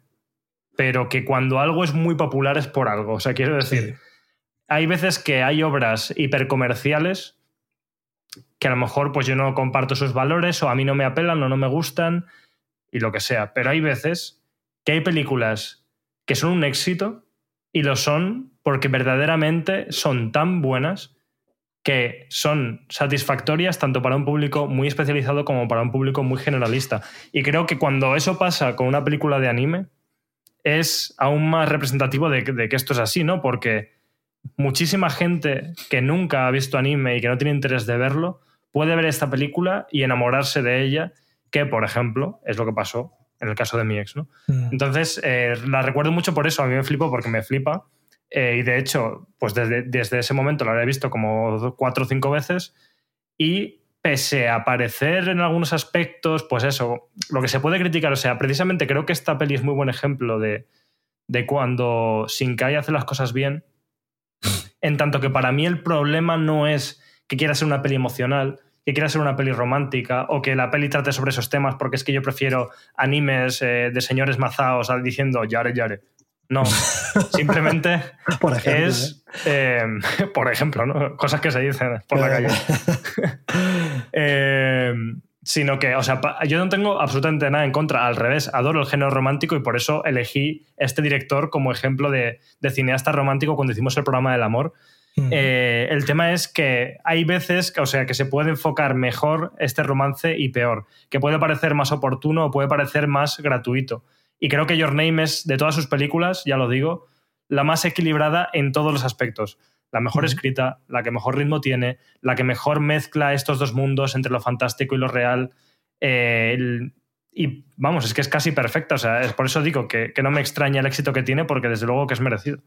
pero que cuando algo es muy popular es por algo. O sea, quiero decir. Hay veces que hay obras hipercomerciales que a lo mejor pues yo no comparto sus valores o a mí no me apelan o no me gustan y lo que sea. Pero hay veces que hay películas que son un éxito y lo son porque verdaderamente son tan buenas que son satisfactorias tanto para un público muy especializado como para un público muy generalista. Y creo que cuando eso pasa con una película de anime es aún más representativo de, de que esto es así, ¿no? Porque muchísima gente que nunca ha visto anime y que no tiene interés de verlo puede ver esta película y enamorarse de ella, que por ejemplo es lo que pasó en el caso de mi ex. ¿no? Mm. Entonces, eh, la recuerdo mucho por eso, a mí me flipo porque me flipa y de hecho, pues desde, desde ese momento lo había visto como cuatro o cinco veces y pese a parecer en algunos aspectos, pues eso, lo que se puede criticar, o sea, precisamente creo que esta peli es muy buen ejemplo de, de cuando Shinkai hace las cosas bien, en tanto que para mí el problema no es que quiera ser una peli emocional, que quiera ser una peli romántica o que la peli trate sobre esos temas, porque es que yo prefiero animes eh, de señores mazaos diciendo yare yare. No, simplemente por ejemplo, es, ¿eh? Eh, por ejemplo, ¿no? cosas que se dicen por la calle. sino que, o sea, yo no tengo absolutamente nada en contra, al revés, adoro el género romántico y por eso elegí este director como ejemplo de, cineasta romántico cuando hicimos el programa del amor. Eh, el tema es que hay veces, o sea, que se puede enfocar mejor este romance y peor, que puede parecer más oportuno o puede parecer más gratuito. Y creo que Your Name es, de todas sus películas, ya lo digo, la más equilibrada en todos los aspectos la mejor escrita, la que mejor ritmo tiene, la que mejor mezcla estos dos mundos entre lo fantástico y lo real. Eh, y vamos, es que es casi perfecta. O sea, es por eso digo que, no me extraña el éxito que tiene, porque desde luego que es merecido.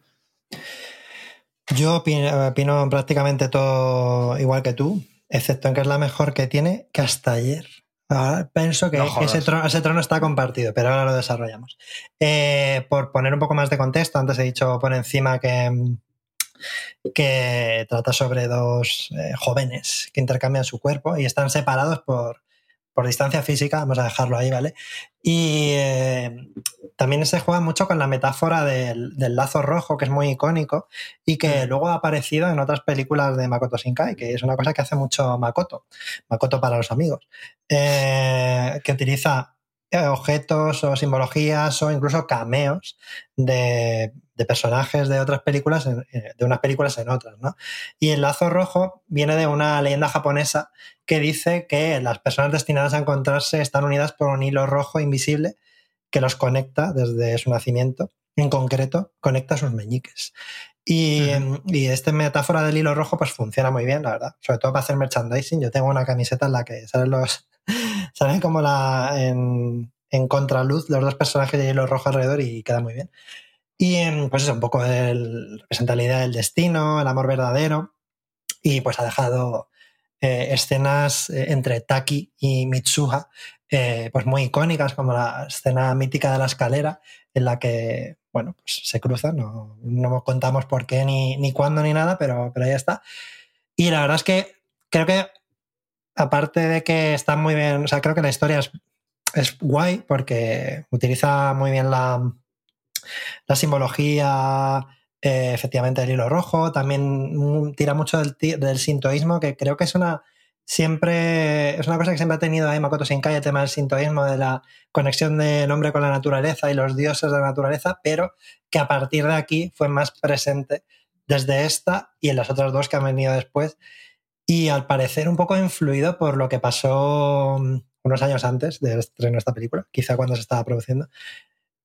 Yo opino, prácticamente todo igual que tú, excepto en que es la mejor que tiene que hasta ayer. Ahora pienso que, ese, trono, está compartido, pero ahora lo desarrollamos. Eh, por poner un poco más de contexto, antes he dicho por encima que, que trata sobre dos eh, jóvenes que intercambian su cuerpo y están separados por, distancia física, vamos a dejarlo ahí, ¿vale? Y eh, también se juega mucho con la metáfora del, lazo rojo, que es muy icónico y que mm. luego ha aparecido en otras películas de Makoto Shinkai, que es una cosa que hace mucho Makoto, Makoto para los amigos, eh, que utiliza objetos o simbologías o incluso cameos de de personajes de otras películas, eh, de unas películas en otras, ¿no? Y el lazo rojo viene de una leyenda japonesa que dice que las personas destinadas a encontrarse están unidas por un hilo rojo invisible que los conecta desde su nacimiento. En concreto, conecta sus meñiques. Y, y esta metáfora del hilo rojo pues funciona muy bien, la verdad. Sobre todo para hacer merchandising. Yo tengo una camiseta en la que salen los... salen como la... En, en contraluz los dos personajes de hilo rojo alrededor y queda muy bien. Y pues eso, un poco el, representa la idea del destino, el amor verdadero, y pues ha dejado eh, escenas eh, entre Taki y Mitsuha eh, pues muy icónicas, como la escena mítica de la escalera, en la que, bueno, pues se cruzan, no, no contamos por qué ni, ni cuándo ni nada, pero, pero ahí está. Y la verdad es que creo que, aparte de que está muy bien, o sea, creo que la historia es, es guay porque utiliza muy bien la, la simbología, eh, efectivamente, del hilo rojo, también tira mucho del, sintoísmo, que creo que es una siempre es una cosa que siempre ha tenido ahí Makoto Shinkai, el tema del sintoísmo, de la conexión del hombre con la naturaleza y los dioses de la naturaleza, pero que a partir de aquí fue más presente desde esta y en las otras dos que han venido después. Y al parecer un poco influido por lo que pasó mm, unos años antes del estreno de esta película, quizá cuando se estaba produciendo,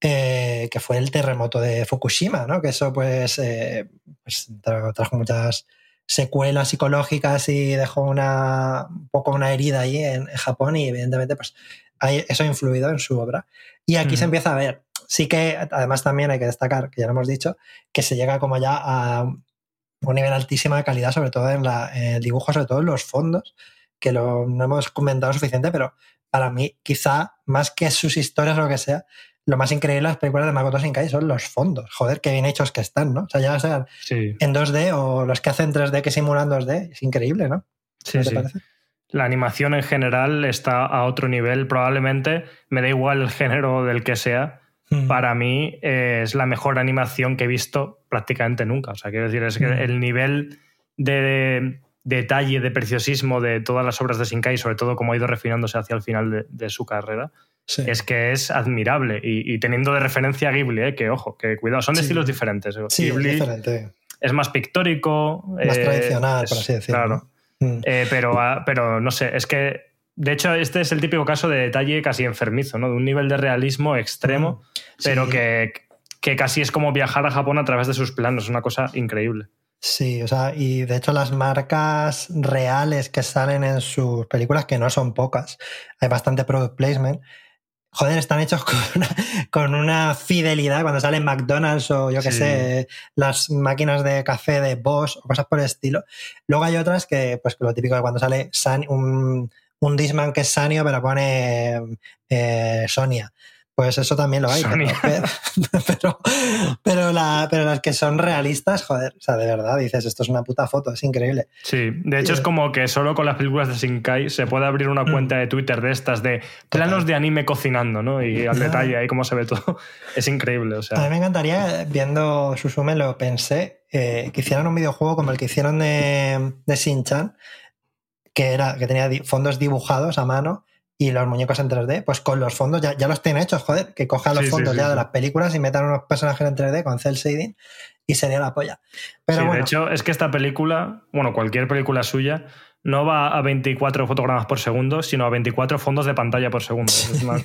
eh, que fue el terremoto de Fukushima, ¿no? Que eso pues, eh, pues trajo muchas secuelas psicológicas y dejó una, un poco una herida ahí en, Japón y evidentemente pues eso ha influido en su obra. Y aquí se empieza a ver. Sí que además también hay que destacar, que ya lo hemos dicho, que se llega como ya a un nivel altísimo de calidad, sobre todo en, la, el dibujo, sobre todo en los fondos, que lo, no hemos comentado suficiente, pero para mí quizá más que sus historias o lo que sea, lo más increíble de las películas de Makoto Shinkai son los fondos. Joder, qué bien hechos que están, ¿no? O sea, ya sean en 2D o los que hacen 3D que simulan 2D. Es increíble, ¿no? Sí, sí. Parece? La animación en general está a otro nivel. Probablemente, me da igual el género del que sea, hmm. para mí es la mejor animación que he visto prácticamente nunca. O sea, quiero decir, es que hmm. el nivel de, detalle, de preciosismo de todas las obras de Shinkai, sobre todo como ha ido refinándose hacia el final de su carrera, es que es admirable. Y, teniendo de referencia a Ghibli, ¿eh? que ojo, que cuidado, son de estilos diferentes. Sí, Ghibli es diferente. Es más pictórico. Más tradicional, por así decirlo. Claro. Mm. Eh, pero, ah, pero no sé, es que de hecho, este es el típico caso de detalle casi enfermizo, ¿no? De un nivel de realismo extremo, mm. pero que, que, casi es como viajar a Japón a través de sus planos. Es una cosa increíble. Sí, o sea, y de hecho las marcas reales que salen en sus películas, que no son pocas, hay bastante product placement, joder, están hechos con una, con una fidelidad cuando salen McDonald's o yo qué Sí. sé, las máquinas de café de Bosch o cosas por el estilo. Luego hay otras que, pues lo típico de cuando sale San- un, un Disman que es Sanio, pero pone eh, Sonia. Pues eso también lo hay. Pero, pero, pero, la- pero las que son realistas, joder, o sea, de verdad, dices, esto es una puta foto, es increíble. Sí, de hecho es como que solo con las películas de Shinkai se puede abrir una Mm. cuenta de Twitter de estas de planos de anime cocinando, ¿no? Y al detalle ahí cómo se ve todo. Es increíble, o A mí sea. me encantaría, viendo Susume, lo pensé, eh, que hicieran un videojuego como el que hicieron de, de Shin-Chan, que, era, que tenía fondos dibujados a mano y los muñecos en 3D, pues con los fondos ya, ya los tienen hechos, joder, que cojan los Sí, fondos sí, ya de las películas y metan unos personajes en 3D con cel shading y sería la polla. Pero bueno, De hecho, es que esta película, bueno, cualquier película suya, no va a 24 fotogramas por segundo, sino a 24 fondos de pantalla por segundo. Es, una-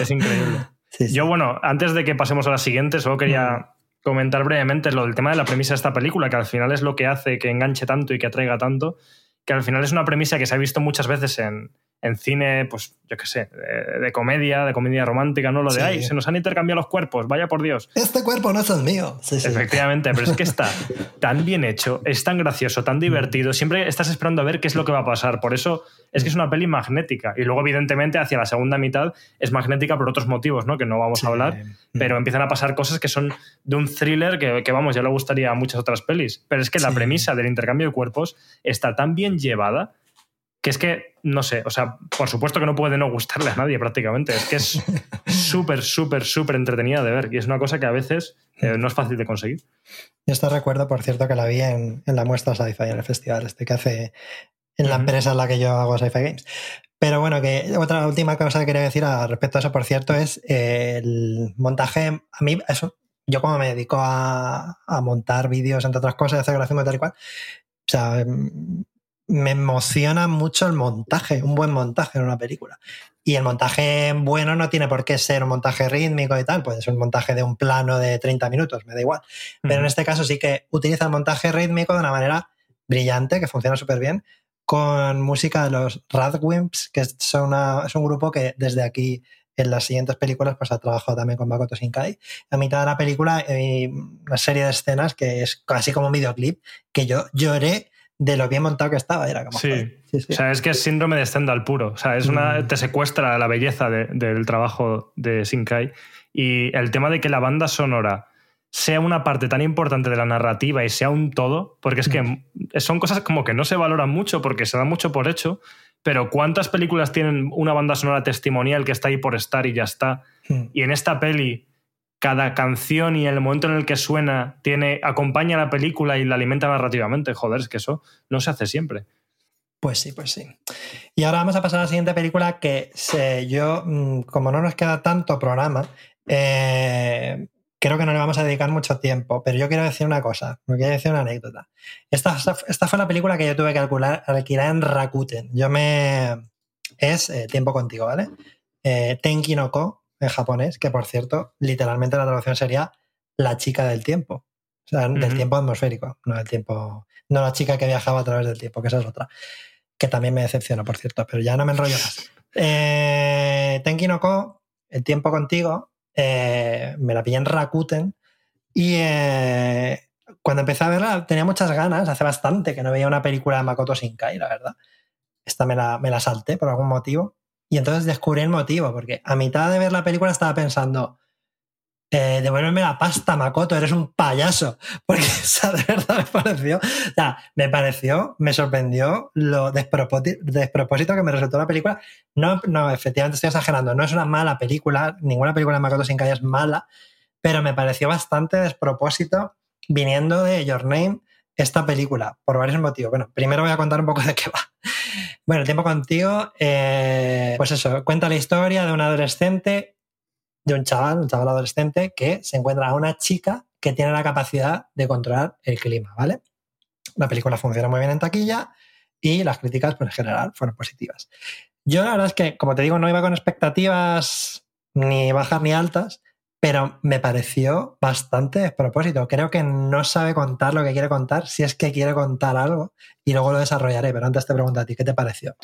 es increíble. Yo, bueno, antes de que pasemos a la siguiente, solo quería comentar brevemente lo del tema de la premisa de esta película, que al final es lo que hace que enganche tanto y que atraiga tanto, que al final es una premisa que se ha visto muchas veces en, en cine, pues yo qué sé, de, de comedia, de comedia romántica, ¿no? Lo de, Sí. ay, se nos han intercambiado los cuerpos, vaya por Dios. Este cuerpo no es el mío. Sí, sí. Efectivamente, pero es que está tan bien hecho, es tan gracioso, tan divertido. Siempre estás esperando a ver qué es lo que va a pasar. Por eso es que es una peli magnética. Y luego, evidentemente, hacia la segunda mitad es magnética por otros motivos, ¿no? Que no vamos a hablar. Pero empiezan a pasar cosas que son de un thriller que, que, vamos, ya le gustaría a muchas otras pelis. Pero es que la premisa del intercambio de cuerpos está tan bien llevada que es que, no sé, o sea, por supuesto que no puede no gustarle a nadie prácticamente. Es que es súper, súper, súper entretenida de ver. Y es una cosa que a veces eh, no es fácil de conseguir. Yo esto recuerdo, por cierto, que la vi en, en la muestra Sci-Fi, en el festival este que hace en la empresa en la que yo hago Sci-Fi Games. Pero bueno, que otra última cosa que quería decir al respecto a eso, por cierto, es eh, el montaje. A mí, eso, yo como me dedico a, a montar vídeos, entre otras cosas, hacer y tal y cual, o sea, me emociona mucho el montaje, un buen montaje en una película. Y el montaje bueno no tiene por qué ser un montaje rítmico y tal, puede ser un montaje de un plano de 30 minutos, me da igual. Pero en este caso sí que utiliza el montaje rítmico de una manera brillante, que funciona súper bien, con música de los Radwimps, que son una- es un grupo que desde aquí en las siguientes películas pues ha trabajado también con Makoto Shinkai. A mitad de la película hay una serie de escenas que es casi como un videoclip, que yo lloré de lo bien montado que estaba. Era como, Sí. sí, sí. O sea, es que es síndrome de Stendhal puro. O sea, es una, Mm. te secuestra la belleza de- del trabajo de Shinkai. Y el tema de que la banda sonora sea una parte tan importante de la narrativa y sea un todo, porque es que son cosas como que no se valoran mucho porque se da mucho por hecho, pero ¿cuántas películas tienen una banda sonora testimonial que está ahí por estar y ya está? Mm. Y en esta peli, cada canción y el momento en el que suena tiene, acompaña a la película y la alimenta narrativamente. Joder, es que eso no se hace siempre. Pues sí, pues sí. Y ahora vamos a pasar a la siguiente película que sé, yo, mm, como no nos queda tanto programa, eh, creo que no le vamos a dedicar mucho tiempo, pero yo quiero decir una cosa, me quiero decir una anécdota. Esta, esta fue la película que yo tuve que alquilar, alquilar en Rakuten. Yo me... Es eh, Tiempo Contigo, ¿vale? Eh, Tenki no Ko, en japonés, que por cierto, literalmente la traducción sería La chica del tiempo. O sea, del tiempo atmosférico, no del tiempo... No la chica que viajaba a través del tiempo, que esa es otra que también me decepcionó, por cierto, pero ya no me enrollo más. Eh, Tenki no Ko, El tiempo contigo, eh, me la pillé en Rakuten y eh, cuando empecé a verla tenía muchas ganas, hace bastante que no veía una película de Makoto Shinkai, la verdad. Esta me la, me la salté por algún motivo y entonces descubrí el motivo, porque a mitad de ver la película estaba pensando, eh, devuélveme la pasta, Makoto, eres un payaso. Porque, o de verdad me pareció, o sea, me pareció, me sorprendió lo despropósito, despropósito que me resultó la película. No, no, efectivamente estoy exagerando, no es una mala película, ninguna película de Makoto Shinkai es mala, pero me pareció bastante despropósito viniendo de Your Name esta película, por varios motivos. Bueno, primero voy a contar un poco de qué va. Bueno, tiempo contigo, eh, pues eso, cuenta la historia de un adolescente de un chaval, un chaval adolescente, que se encuentra a una chica que tiene la capacidad de controlar el clima, ¿vale? La película funciona muy bien en taquilla y las críticas, pues en general, fueron positivas. Yo la verdad es que, como te digo, no iba con expectativas ni bajas ni altas, pero me pareció bastante despropósito. Creo que no sabe contar lo que quiere contar, si es que quiere contar algo, y luego lo desarrollaré. Pero antes te pregunto a ti, ¿qué te pareció?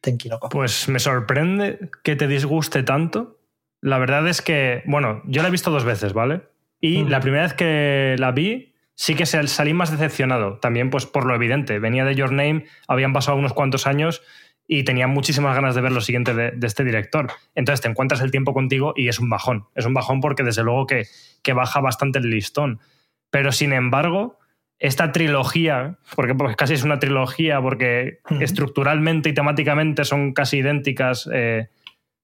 Tenkinoko. Pues me sorprende que te disguste tanto, La verdad es que, bueno, yo la he visto dos veces, ¿vale? Y la primera vez que la vi, sí que salí más decepcionado. También, pues por lo evidente. Venía de Your Name, habían pasado unos cuantos años y tenía muchísimas ganas de ver lo siguiente de, este director. Entonces te encuentras el tiempo contigo y es un bajón. Es un bajón porque desde luego que, que baja bastante el listón. Pero sin embargo, esta trilogía, porque pues, casi es una trilogía, porque estructuralmente y temáticamente son casi idénticas, eh,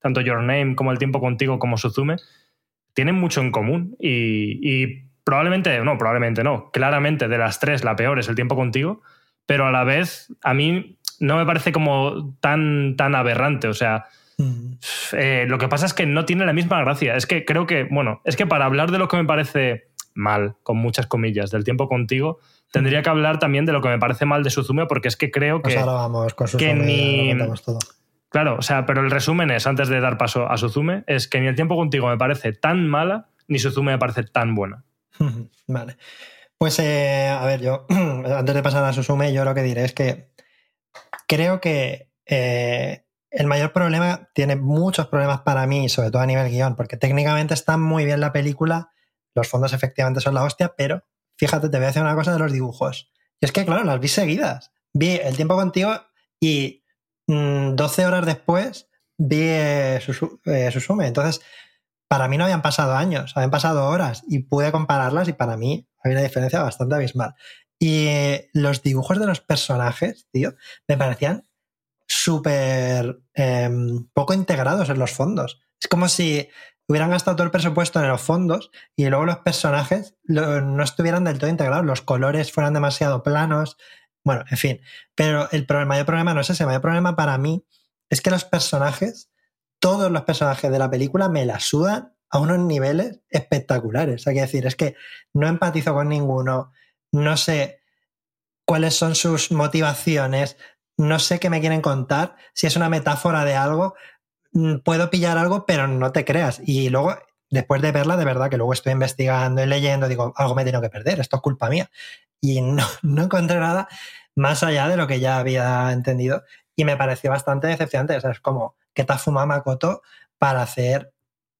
tanto Your Name como El tiempo contigo como Suzume, tienen mucho en común y, probablemente, no, probablemente no, claramente de las tres la peor es El tiempo contigo, pero a la vez a mí no me parece como tan, tan aberrante, o sea... Eh, lo que pasa es que no tiene la misma gracia. Es que creo que, bueno, es que para hablar de lo que me parece mal, con muchas comillas, del tiempo contigo, tendría que hablar también de lo que me parece mal de Suzume, porque es que creo pues que. ahora vamos con Suzume ni... todo. Claro, o sea, pero el resumen es, antes de dar paso a Suzume, es que ni el tiempo contigo me parece tan mala, ni Suzume me parece tan buena. vale. Pues, eh, a ver, yo, antes de pasar a Suzume, yo lo que diré es que creo que eh, el mayor problema tiene muchos problemas para mí, sobre todo a nivel guion, porque técnicamente está muy bien la película los fondos efectivamente son la hostia, pero fíjate, te voy a decir una cosa de los dibujos. Y es que, claro, las vi seguidas. Vi El tiempo contigo y 12 mm, horas después vi eh, eh, Susume. Entonces, para mí no habían pasado años, habían pasado horas y pude compararlas y para mí había una diferencia bastante abismal. Y los dibujos de los personajes, tío, me parecían súper em, poco integrados en los fondos. Es como si hubieran gastado todo el presupuesto en los fondos y luego los personajes no estuvieran del todo integrados, los colores fueran demasiado planos. Bueno, en fin. Pero el, mayor problema no es ese, el mayor problema para mí es que los personajes, todos los personajes de la película me la sudan a unos niveles espectaculares. Hay que decir, es que no empatizo con ninguno, no sé cuáles son sus motivaciones, no sé qué me quieren contar, si es una metáfora de algo, Mm, puedo pillar algo, pero no te creas. Y luego, después de verla, de verdad que luego estoy investigando y leyendo, digo, algo me tengo que perder, esto es culpa mía. Y no, no encontré nada más allá de lo que ya había entendido. Y me pareció bastante decepcionante. O sea, es como, ¿qué te ha fumado Makoto para hacer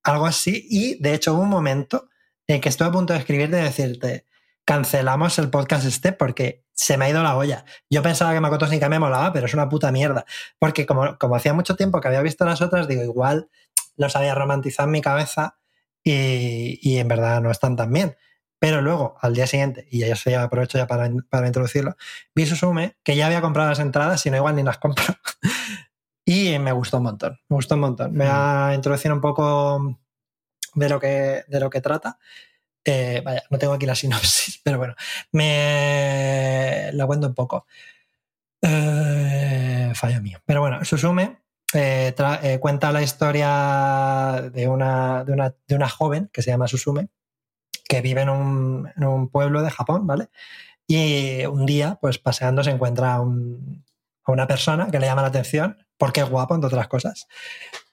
algo así? Y de hecho, hubo un momento en que estuve a punto de escribir de decirte, cancelamos el podcast este porque se me ha ido la olla. Yo pensaba que Makoto Shinkai me molaba, pero es una puta mierda. Porque como, como hacía mucho tiempo que había visto las otras, digo, igual los había romantizado en mi cabeza y, en verdad no están tan bien. Pero luego, al día siguiente, y ya se aprovecho ya para, para introducirlo, vi Susume, que ya había comprado las entradas, y no igual ni las compro. y me gustó un montón, me gustó un montón. Me va a introducir un poco de lo que, de lo que trata. Eh, vaya, no tengo aquí la sinopsis, pero bueno, me la cuento un poco. Eh, fallo mío. Pero bueno, Susume eh, cuenta la historia de una, de, una, joven que se llama Susume, que vive en un, pueblo de Japón, ¿vale? Y un día, pues paseando, se encuentra a, una persona que le llama la atención, porque es guapo, entre otras cosas.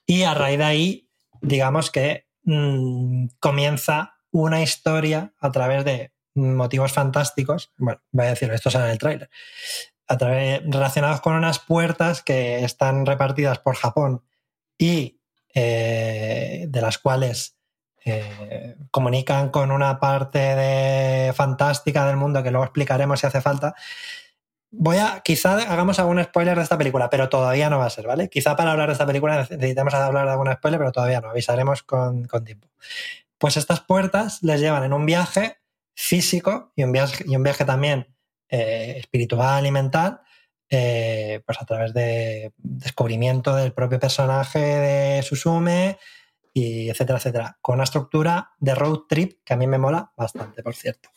Y a raíz de ahí, digamos que mm, comienza una historia a través de motivos fantásticos, bueno, voy a decirlo, esto sale en el tráiler, relacionados con unas puertas que están repartidas por Japón y eh, de las cuales eh, comunican con una parte fantástica del mundo que luego explicaremos si hace falta. Voy a, quizá hagamos algún spoiler de esta película, pero todavía no va a ser, ¿vale? Quizá para hablar de esta película necesitamos hablar de algún spoiler, pero todavía no, avisaremos con tiempo. Pues estas puertas les llevan en un viaje físico y un viaje, también eh, espiritual y mental, eh, pues a través de descubrimiento del propio personaje de Susume, y etcétera, etcétera, con una estructura de road trip que a mí me mola bastante, por cierto.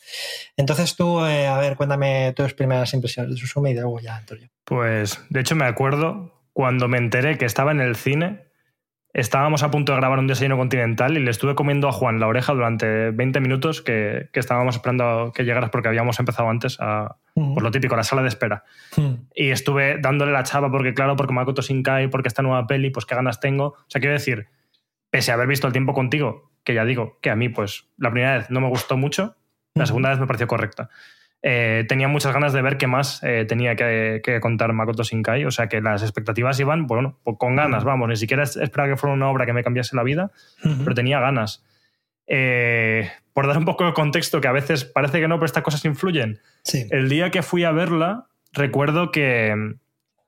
Entonces tú, eh, a ver, cuéntame tus primeras impresiones de Susume y luego ya entro yo. Pues, de hecho, me acuerdo cuando me enteré que estaba en el cine, estábamos a punto de grabar un desayuno continental y le estuve comiendo a Juan la oreja durante 20 minutos que, estábamos esperando que llegaras porque habíamos empezado antes a, por lo típico, la sala de espera. Y estuve dándole la chava porque, claro, porque Makoto Shinkai, porque esta nueva peli, pues qué ganas tengo. O sea, quiero decir, pese a haber visto el tiempo contigo, que ya digo que a mí, pues la primera vez no me gustó mucho, la segunda vez me pareció correcta. Eh, tenía muchas ganas de ver qué más eh, tenía que, que, contar Makoto Shinkai. O sea que las expectativas iban, bueno, pues con ganas, vamos. Ni siquiera esperaba que fuera una obra que me cambiase la vida, pero tenía ganas. Eh, por dar un poco de contexto, que a veces parece que no, pero estas cosas influyen. Sí. El día que fui a verla, recuerdo que,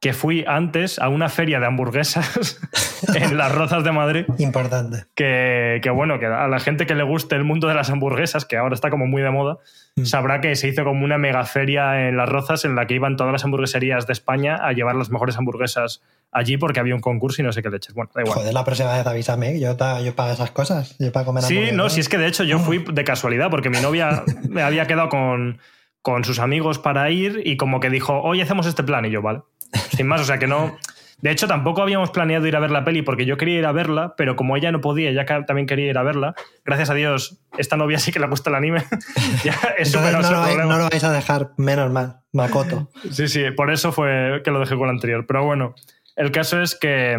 que fui antes a una feria de hamburguesas en las Rozas de Madrid. Importante. Que, que, bueno, que a la gente que le guste el mundo de las hamburguesas, que ahora está como muy de moda, mm. sabrá que se hizo como una mega feria en las Rozas en la que iban todas las hamburgueserías de España a llevar las mejores hamburguesas allí porque había un concurso y no sé qué leches. Bueno, da igual. Joder, la próxima vez avísame, yo, yo para esas cosas, yo para comer Sí, no, si es que de hecho yo fui de casualidad porque mi novia me había quedado con, con sus amigos para ir y como que dijo, hoy hacemos este plan y yo, vale. Sin más, o sea que no. De hecho, tampoco habíamos planeado ir a ver la peli porque yo quería ir a verla, pero como ella no podía, ella también quería ir a verla, gracias a Dios, esta novia sí que le gusta el anime. ya es no, no, lo no, lo vais a dejar menos mal, Makoto. sí, sí, por eso fue que lo dejé con el anterior. Pero bueno, el caso es que,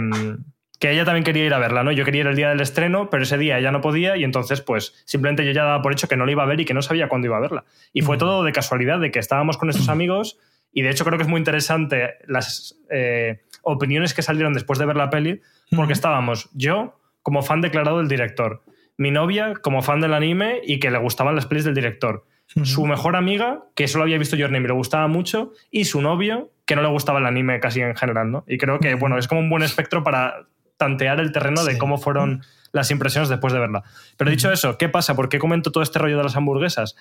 que ella también quería ir a verla, ¿no? Yo quería ir el día del estreno, pero ese día ella no podía y entonces, pues, simplemente yo ya daba por hecho que no la iba a ver y que no sabía cuándo iba a verla. Y fue todo de casualidad, de que estábamos con nuestros amigos y de hecho creo que es muy interesante las eh, opiniones que salieron después de ver la peli, porque estábamos yo como fan declarado del director, mi novia como fan del anime y que le gustaban las pelis del director, su mejor amiga, que solo había visto Your Name y le gustaba mucho, y su novio, que no le gustaba el anime casi en general, ¿no? Y creo que, bueno, es como un buen espectro para tantear el terreno de cómo fueron las impresiones después de verla. Pero dicho eso, ¿qué pasa? ¿Por qué comento todo este rollo de las hamburguesas?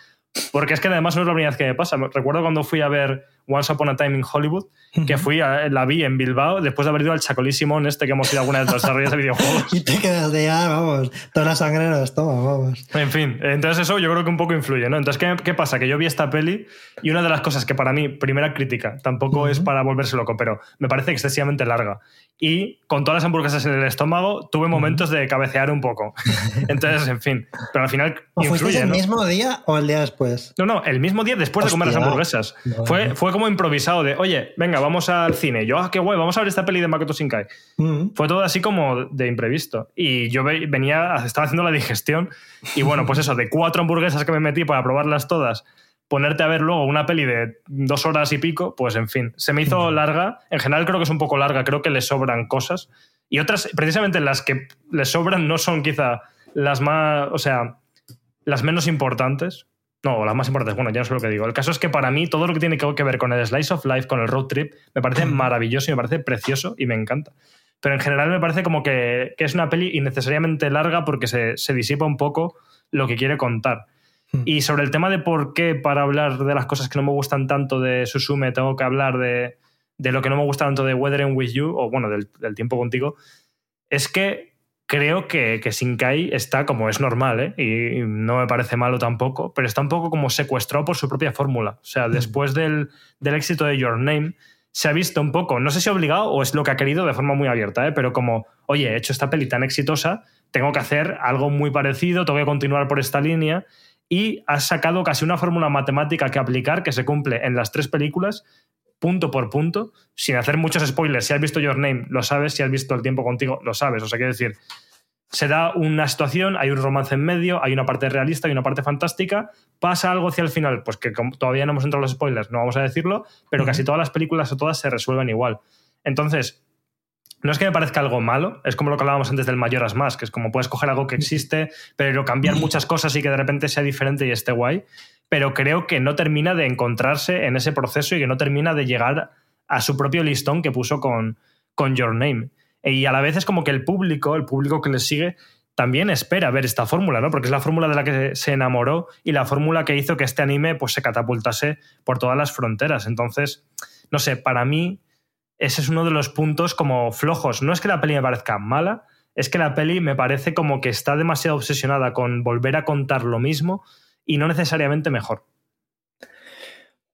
Porque es que además no es la primera vez que me pasa. Recuerdo cuando fui a ver Once Upon a Time in Hollywood, que fui a, la vi en Bilbao después de haber ido al Chacolí Simón este que hemos ido alguna vez los desarrollos de videojuegos. y te quedas de ya, vamos, toda la sangre estómago, vamos. En fin, entonces eso yo creo que un poco influye, ¿no? Entonces, ¿qué, ¿qué, pasa? Que yo vi esta peli y una de las cosas que para mí, primera crítica, tampoco es para volverse loco, pero me parece excesivamente larga. Y con todas las hamburguesas en el estómago, tuve momentos de cabecear un poco. Entonces, en fin, pero al final influye, el ¿no? mismo día o el día después? No, no, el mismo día después Hostia. de comer las hamburguesas. No, fue, no. fue como improvisado de, oye, venga, vamos al cine. Yo, ah, qué guay, vamos a ver esta peli de Makoto Shinkai. Uh -huh. Fue todo así como de imprevisto. Y yo venía, estaba haciendo la digestión y bueno, pues eso, de cuatro hamburguesas que me metí para probarlas todas, ponerte a ver luego una peli de dos horas y pico, pues en fin, se me hizo larga. En general creo que es un poco larga, creo que le sobran cosas. Y otras, precisamente las que le sobran, no son quizá las más, o sea, las menos importantes, no, las más importantes, bueno, ya no sé lo que digo. El caso es que para mí todo lo que tiene que ver con el slice of life, con el road trip, me parece maravilloso y me parece precioso y me encanta. Pero en general me parece como que, que es una peli innecesariamente larga porque se, se, disipa un poco lo que quiere contar. Y sobre el tema de por qué para hablar de las cosas que no me gustan tanto de Susume tengo que hablar de, de lo que no me gusta tanto de Weathering With You, o bueno, del, del tiempo contigo, es que creo que, que Shinkai está como es normal, ¿eh? y no me parece malo tampoco, pero está un poco como secuestrado por su propia fórmula. O sea, mm. después del, del, éxito de Your Name, se ha visto un poco, no sé si obligado o es lo que ha querido de forma muy abierta, ¿eh? pero como, oye, he hecho esta peli tan exitosa, tengo que hacer algo muy parecido, tengo que continuar por esta línea, y has sacado casi una fórmula matemática que aplicar que se cumple en las tres películas punto por punto, sin hacer muchos spoilers. Si has visto Your Name, lo sabes. Si has visto El tiempo contigo, lo sabes. O sea, quiero decir, se da una situación, hay un romance en medio, hay una parte realista y una parte fantástica. Pasa algo hacia el final, pues que todavía no hemos entrado en los spoilers, no vamos a decirlo, pero uh -huh. casi todas las películas o todas se resuelven igual. Entonces, no es que me parezca algo malo, es como lo que hablábamos antes del mayoras más, que es como puedes coger algo que existe, pero cambiar muchas cosas y que de repente sea diferente y esté guay pero creo que no termina de encontrarse en ese proceso y que no termina de llegar a su propio listón que puso con, con Your Name. Y a la vez es como que el público, el público que le sigue, también espera ver esta fórmula, ¿no? Porque es la fórmula de la que se enamoró y la fórmula que hizo que este anime pues, se catapultase por todas las fronteras. Entonces, no sé, para mí ese es uno de los puntos como flojos. No es que la peli me parezca mala, es que la peli me parece como que está demasiado obsesionada con volver a contar lo mismo y no necesariamente mejor.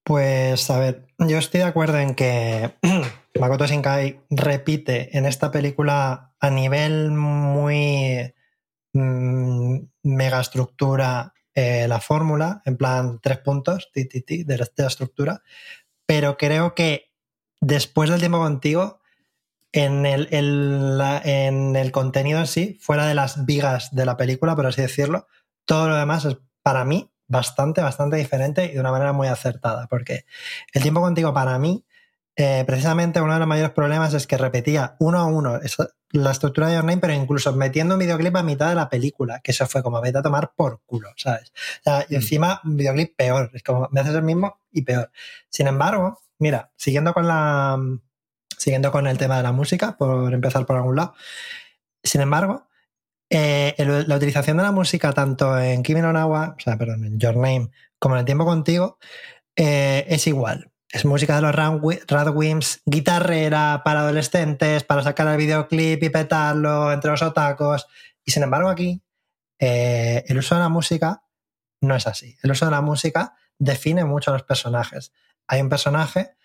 Pues a ver, yo estoy de acuerdo en que Makoto Shinkai repite en esta película a nivel muy mmm, megaestructura eh, la fórmula, en plan tres puntos ti, de la estructura, pero creo que después del tiempo contigo, en el, el, la, en el contenido en sí, fuera de las vigas de la película, por así decirlo, todo lo demás es para mí, bastante, bastante diferente y de una manera muy acertada, porque el tiempo contigo para mí, eh, precisamente uno de los mayores problemas es que repetía uno a uno la estructura de Your Name, pero incluso metiendo un videoclip a mitad de la película, que eso fue como vete a tomar por culo, ¿sabes? y mm. encima un videoclip peor, es como me haces el mismo y peor. Sin embargo, mira, siguiendo con la siguiendo con el tema de la música, por empezar por algún lado, sin embargo, eh, la utilización de la música tanto en Kimi no Nawa, o sea, perdón, en Your Name, como en El Tiempo Contigo, eh, es igual. Es música de los Radwimps, guitarrera para adolescentes, para sacar el videoclip y petarlo entre los otacos. Y sin embargo, aquí eh, el uso de la música no es así. El uso de la música define mucho a los personajes. Hay un personaje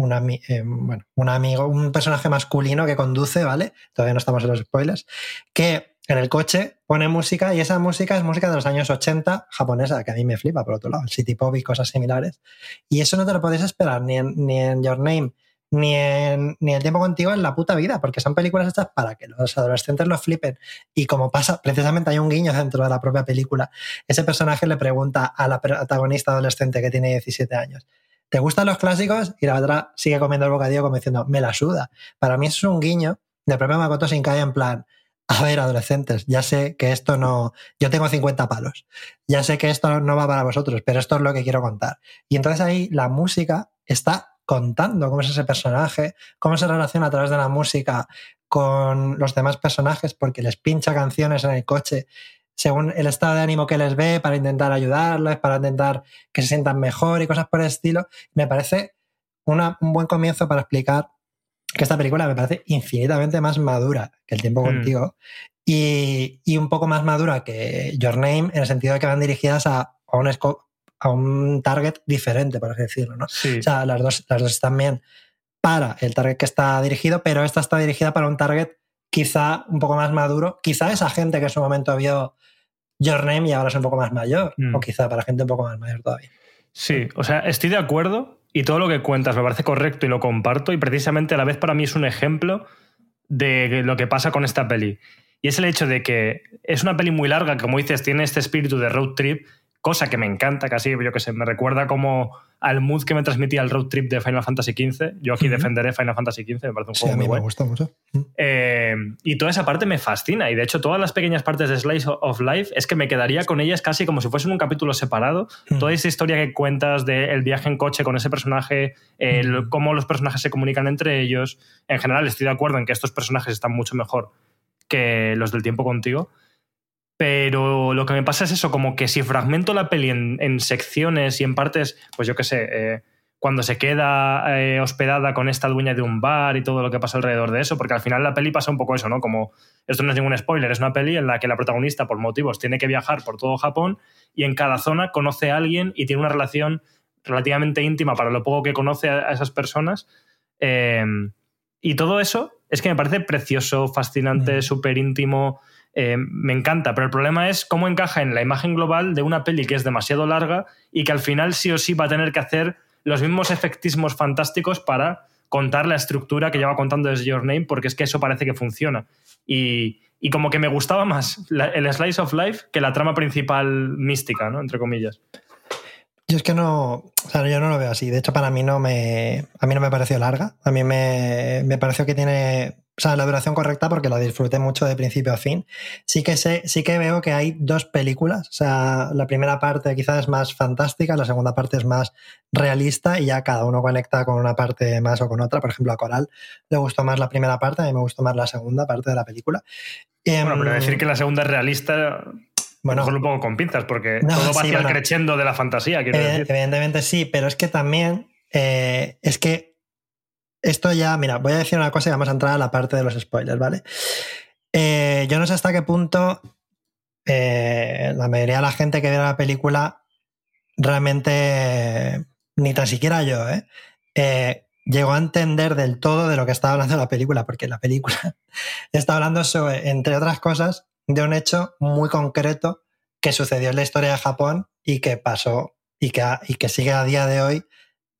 un, eh, bueno, un amigo, un personaje masculino que conduce, ¿vale? Todavía no estamos en los spoilers, que en el coche pone música y esa música es música de los años 80 japonesa, que a mí me flipa, por otro lado, el City Pop y cosas similares. Y eso no te lo puedes esperar ni en, ni en Your Name, ni en, ni El tiempo contigo en la puta vida, porque son películas hechas para que los adolescentes lo flipen. Y como pasa, precisamente hay un guiño dentro de la propia película. Ese personaje le pregunta a la protagonista adolescente que tiene 17 años, ¿te gustan los clásicos? Y la otra sigue comiendo el bocadillo como diciendo, me la suda. Para mí es un guiño de propio Makoto Shinkai en plan, a ver, adolescentes, ya sé que esto no, yo tengo 50 palos, ya sé que esto no va para vosotros, pero esto es lo que quiero contar. Y entonces ahí la música está contando cómo es ese personaje, cómo se relaciona a través de la música con los demás personajes, porque les pincha canciones en el coche según el estado de ánimo que les ve, para intentar ayudarles, para intentar que se sientan mejor y cosas por el estilo. Me parece un buen comienzo para explicar que esta película me parece infinitamente más madura que El tiempo hmm. contigo y, un poco más madura que Your Name en el sentido de que van dirigidas a, un, a un target diferente, por así decirlo. ¿no? O sea, las dos, las dos están bien para el target que está dirigido, pero esta está dirigida para un target quizá un poco más maduro, quizá esa gente que en su momento vio Your Name y ahora es un poco más mayor, mm. o quizá para gente un poco más mayor todavía. Sí, o sea, estoy de acuerdo y todo lo que cuentas me parece correcto y lo comparto y precisamente a la vez para mí es un ejemplo de lo que pasa con esta peli. Y es el hecho de que es una peli muy larga, como dices, tiene este espíritu de road trip, cosa que me encanta, casi yo que sé, me recuerda como al mood que me transmitía el road trip de Final Fantasy XV. Yo aquí defenderé Final Fantasy XV, me parece un juego a mí muy me gusta mucho. Eh, y toda esa parte me fascina. Y de hecho, todas las pequeñas partes de Slice of Life es que me quedaría con ellas casi como si fuesen un capítulo separado. Toda esa historia que cuentas del viaje en coche con ese personaje, cómo los personajes se comunican entre ellos. En general, estoy de acuerdo en que estos personajes están mucho mejor que los del tiempo contigo. Pero lo que me pasa es eso, como que si fragmento la peli en, secciones y en partes, pues yo qué sé, eh, cuando se queda eh, hospedada con esta dueña de un bar y todo lo que pasa alrededor de eso, porque al final la peli pasa un poco eso, ¿no? Como esto no es ningún spoiler, es una peli en la que la protagonista, por motivos, tiene que viajar por todo Japón y en cada zona conoce a alguien y tiene una relación relativamente íntima para lo poco que conoce a, esas personas. Eh, y todo eso es que me parece precioso, fascinante, mm. súper íntimo. Eh, me encanta, pero el problema es cómo encaja en la imagen global de una peli que es demasiado larga y que al final sí o sí va a tener que hacer los mismos efectismos fantásticos para contar la estructura que lleva contando desde Your Name, porque es que eso parece que funciona. Y, como que me gustaba más el Slice of Life que la trama principal mística, ¿no? Entre comillas. Yo es que no, o sea, yo no lo veo así. De hecho, para mí no me, a mí no me pareció larga. A mí me, me pareció que tiene o sea, la duración correcta porque la disfruté mucho de principio a fin. Sí que, sé, sí que veo que hay dos películas. O sea, la primera parte quizás es más fantástica, la segunda parte es más realista y ya cada uno conecta con una parte más o con otra. Por ejemplo, a Coral le gustó más la primera parte, a mí me gustó más la segunda parte de la película. Bueno, pero decir que la segunda es realista bueno, mejor lo pongo con pinzas, porque todo va hacia el creciendo de la fantasía. Evidentemente sí, pero es que también eh, es que esto ya, mira, voy a decir una cosa y vamos a entrar a la parte de los spoilers, ¿vale? Eh, yo no sé hasta qué punto eh, la mayoría de la gente que ve la película realmente, ni tan siquiera yo, ¿eh? llegó a entender del todo de lo que estaba hablando la película, porque la película está hablando sobre, entre otras cosas, de un hecho muy concreto que sucedió en la historia de Japón y que pasó y que, y que sigue a día de hoy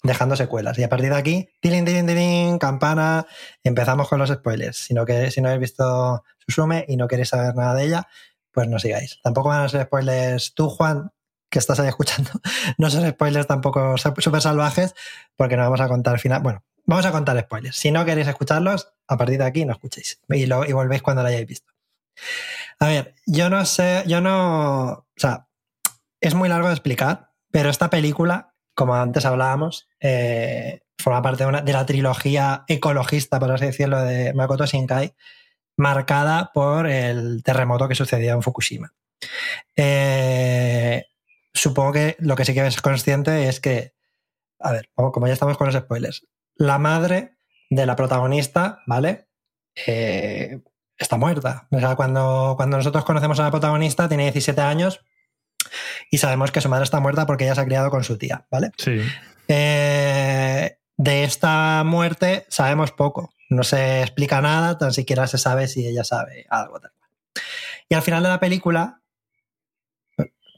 dejando secuelas. Y a partir de aquí, tilín, tilín, tilín, campana, empezamos con los spoilers. Si no, que, si no habéis visto Susume y no queréis saber nada de ella, pues no sigáis. Tampoco van a ser spoilers tú, Juan, que estás ahí escuchando. No son spoilers tampoco súper salvajes, porque no vamos a contar al final. Bueno, vamos a contar spoilers. Si no queréis escucharlos, a partir de aquí no escuchéis y, lo, y volvéis cuando lo hayáis visto. A ver, yo no sé, yo no. O sea, es muy largo de explicar, pero esta película, como antes hablábamos, eh, forma parte de, una, de, la trilogía ecologista, por así decirlo, de Makoto Shinkai, marcada por el terremoto que sucedió en Fukushima. Eh, supongo que lo que sí que es consciente es que, a ver, como ya estamos con los spoilers, la madre de la protagonista, ¿vale? Eh, está muerta. O sea, cuando, cuando nosotros conocemos a la protagonista, tiene 17 años y sabemos que su madre está muerta porque ella se ha criado con su tía, ¿vale? Sí. Eh, de esta muerte sabemos poco. No se explica nada, tan siquiera se sabe si ella sabe algo. Y al final de la película,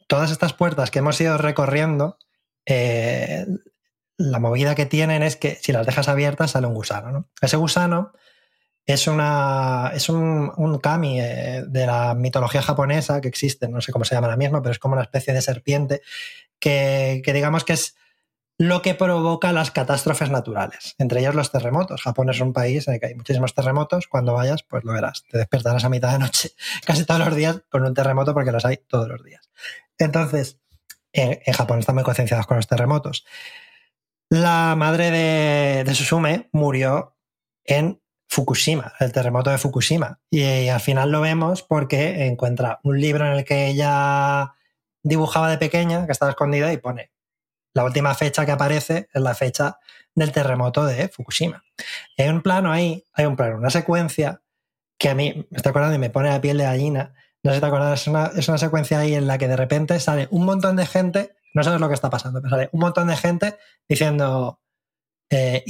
todas estas puertas que hemos ido recorriendo, eh, la movida que tienen es que si las dejas abiertas sale un gusano. ¿no? Ese gusano es, una, es un, kami eh, de la mitología japonesa que existe, no sé cómo se llama la misma, pero es como una especie de serpiente que, digamos que es lo que provoca las catástrofes naturales, entre ellas los terremotos. Japón es un país en el que hay muchísimos terremotos, cuando vayas pues lo verás, te despertarás a mitad de noche casi todos los días con un terremoto porque los hay todos los días. Entonces, en, Japón están muy concienciados con los terremotos. La madre de, de Susume murió en Fukushima, el terremoto de Fukushima. Y, al final lo vemos porque encuentra un libro en el que ella dibujaba de pequeña, que estaba escondida, y pone la última fecha que aparece es la fecha del terremoto de Fukushima. hay un plano ahí, hay un plano, una secuencia que a mí me está acordando y me pone la piel de gallina. No sé si te acuerdas, es una, es una secuencia ahí en la que de repente sale un montón de gente, no sabes lo que está pasando, pero sale un montón de gente diciendo eh,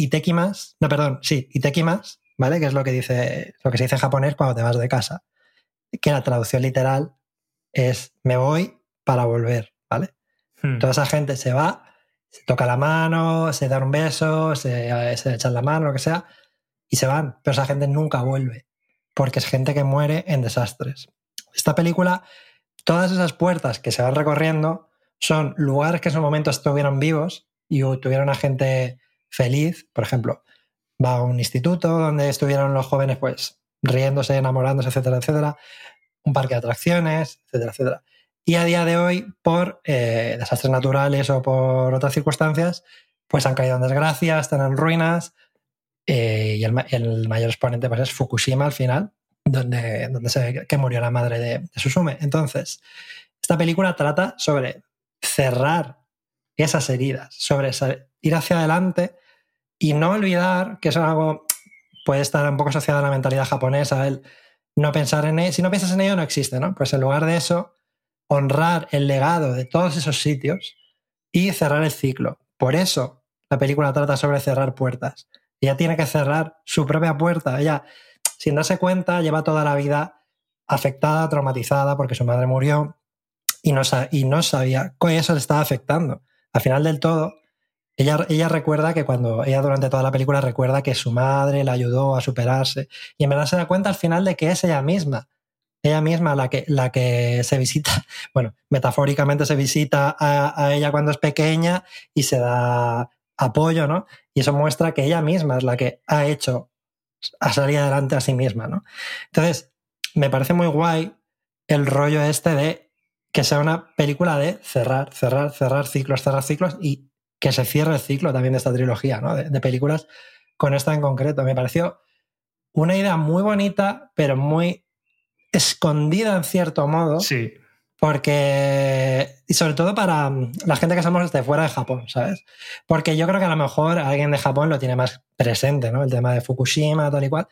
no, perdón, sí, Itekimas, ¿vale? Que es lo que dice, lo que se dice en japonés cuando te vas de casa. Que la traducción literal es me voy para volver, ¿vale? Hmm. Toda esa gente se va, se toca la mano, se da un beso, se, se echan la mano, lo que sea, y se van. Pero esa gente nunca vuelve, porque es gente que muere en desastres. Esta película, todas esas puertas que se van recorriendo son lugares que en su momento estuvieron vivos y tuvieron a gente feliz. Por ejemplo, va a un instituto donde estuvieron los jóvenes pues riéndose, enamorándose, etcétera, etcétera, un parque de atracciones, etcétera, etcétera. Y a día de hoy, por eh, desastres naturales o por otras circunstancias, pues han caído en desgracia, están en ruinas, eh, y el, mayor exponente pues, es Fukushima al final, donde, donde se ve que murió la madre de, de Susume. Entonces, esta película trata sobre cerrar esas heridas, sobre ir hacia adelante y no olvidar que eso es algo, puede estar un poco asociado a la mentalidad japonesa, el no pensar en ello, si no piensas en ello no existe, ¿no? Pues en lugar de eso, honrar el legado de todos esos sitios y cerrar el ciclo. Por eso la película trata sobre cerrar puertas. Ella tiene que cerrar su propia puerta. Ella, sin darse cuenta, lleva toda la vida afectada, traumatizada, porque su madre murió y no, sabía que eso le estaba afectando. Al final del todo, ella, recuerda que cuando ella durante toda la película recuerda que su madre la ayudó a superarse y en verdad se da cuenta al final de que es ella misma, ella misma la que, la que se visita, bueno, metafóricamente se visita a, ella cuando es pequeña y se da apoyo, ¿no? Y eso muestra que ella misma es la que ha hecho a salir adelante a sí misma, ¿no? Entonces, me parece muy guay el rollo este de que sea una película de cerrar, cerrar, cerrar ciclos, cerrar ciclos y que se cierre el ciclo también de esta trilogía, ¿no? de, películas con esta en concreto. Me pareció una idea muy bonita, pero muy escondida en cierto modo. Sí. Porque, y sobre todo para mm, la gente que somos de fuera de Japón, ¿sabes? Porque yo creo que a lo mejor alguien de Japón lo tiene más presente, ¿no? El tema de Fukushima, tal y cual.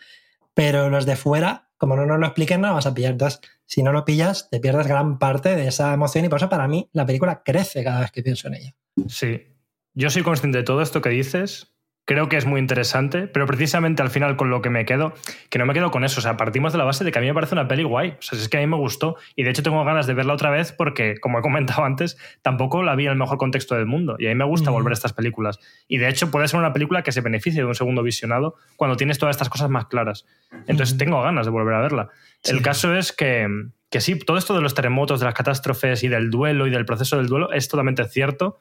Pero los de fuera, como no nos lo expliquen, no lo vas a pillar. Entonces, si no lo pillas, te pierdes gran parte de esa emoción y por eso para mí la película crece cada vez que pienso en ella. Sí, yo soy consciente de todo esto que dices, creo que es muy interesante, pero precisamente al final con lo que me quedo, que no me quedo con eso, o sea, partimos de la base de que a mí me parece una peli guay, o sea, es que a mí me gustó y de hecho tengo ganas de verla otra vez porque, como he comentado antes, tampoco la vi en el mejor contexto del mundo y a mí me gusta volver a estas películas. Y de hecho puede ser una película que se beneficie de un segundo visionado cuando tienes todas estas cosas más claras. Entonces tengo ganas de volver a verla. El caso es que, que sí, todo esto de los terremotos, de las catástrofes y del duelo y del proceso del duelo es totalmente cierto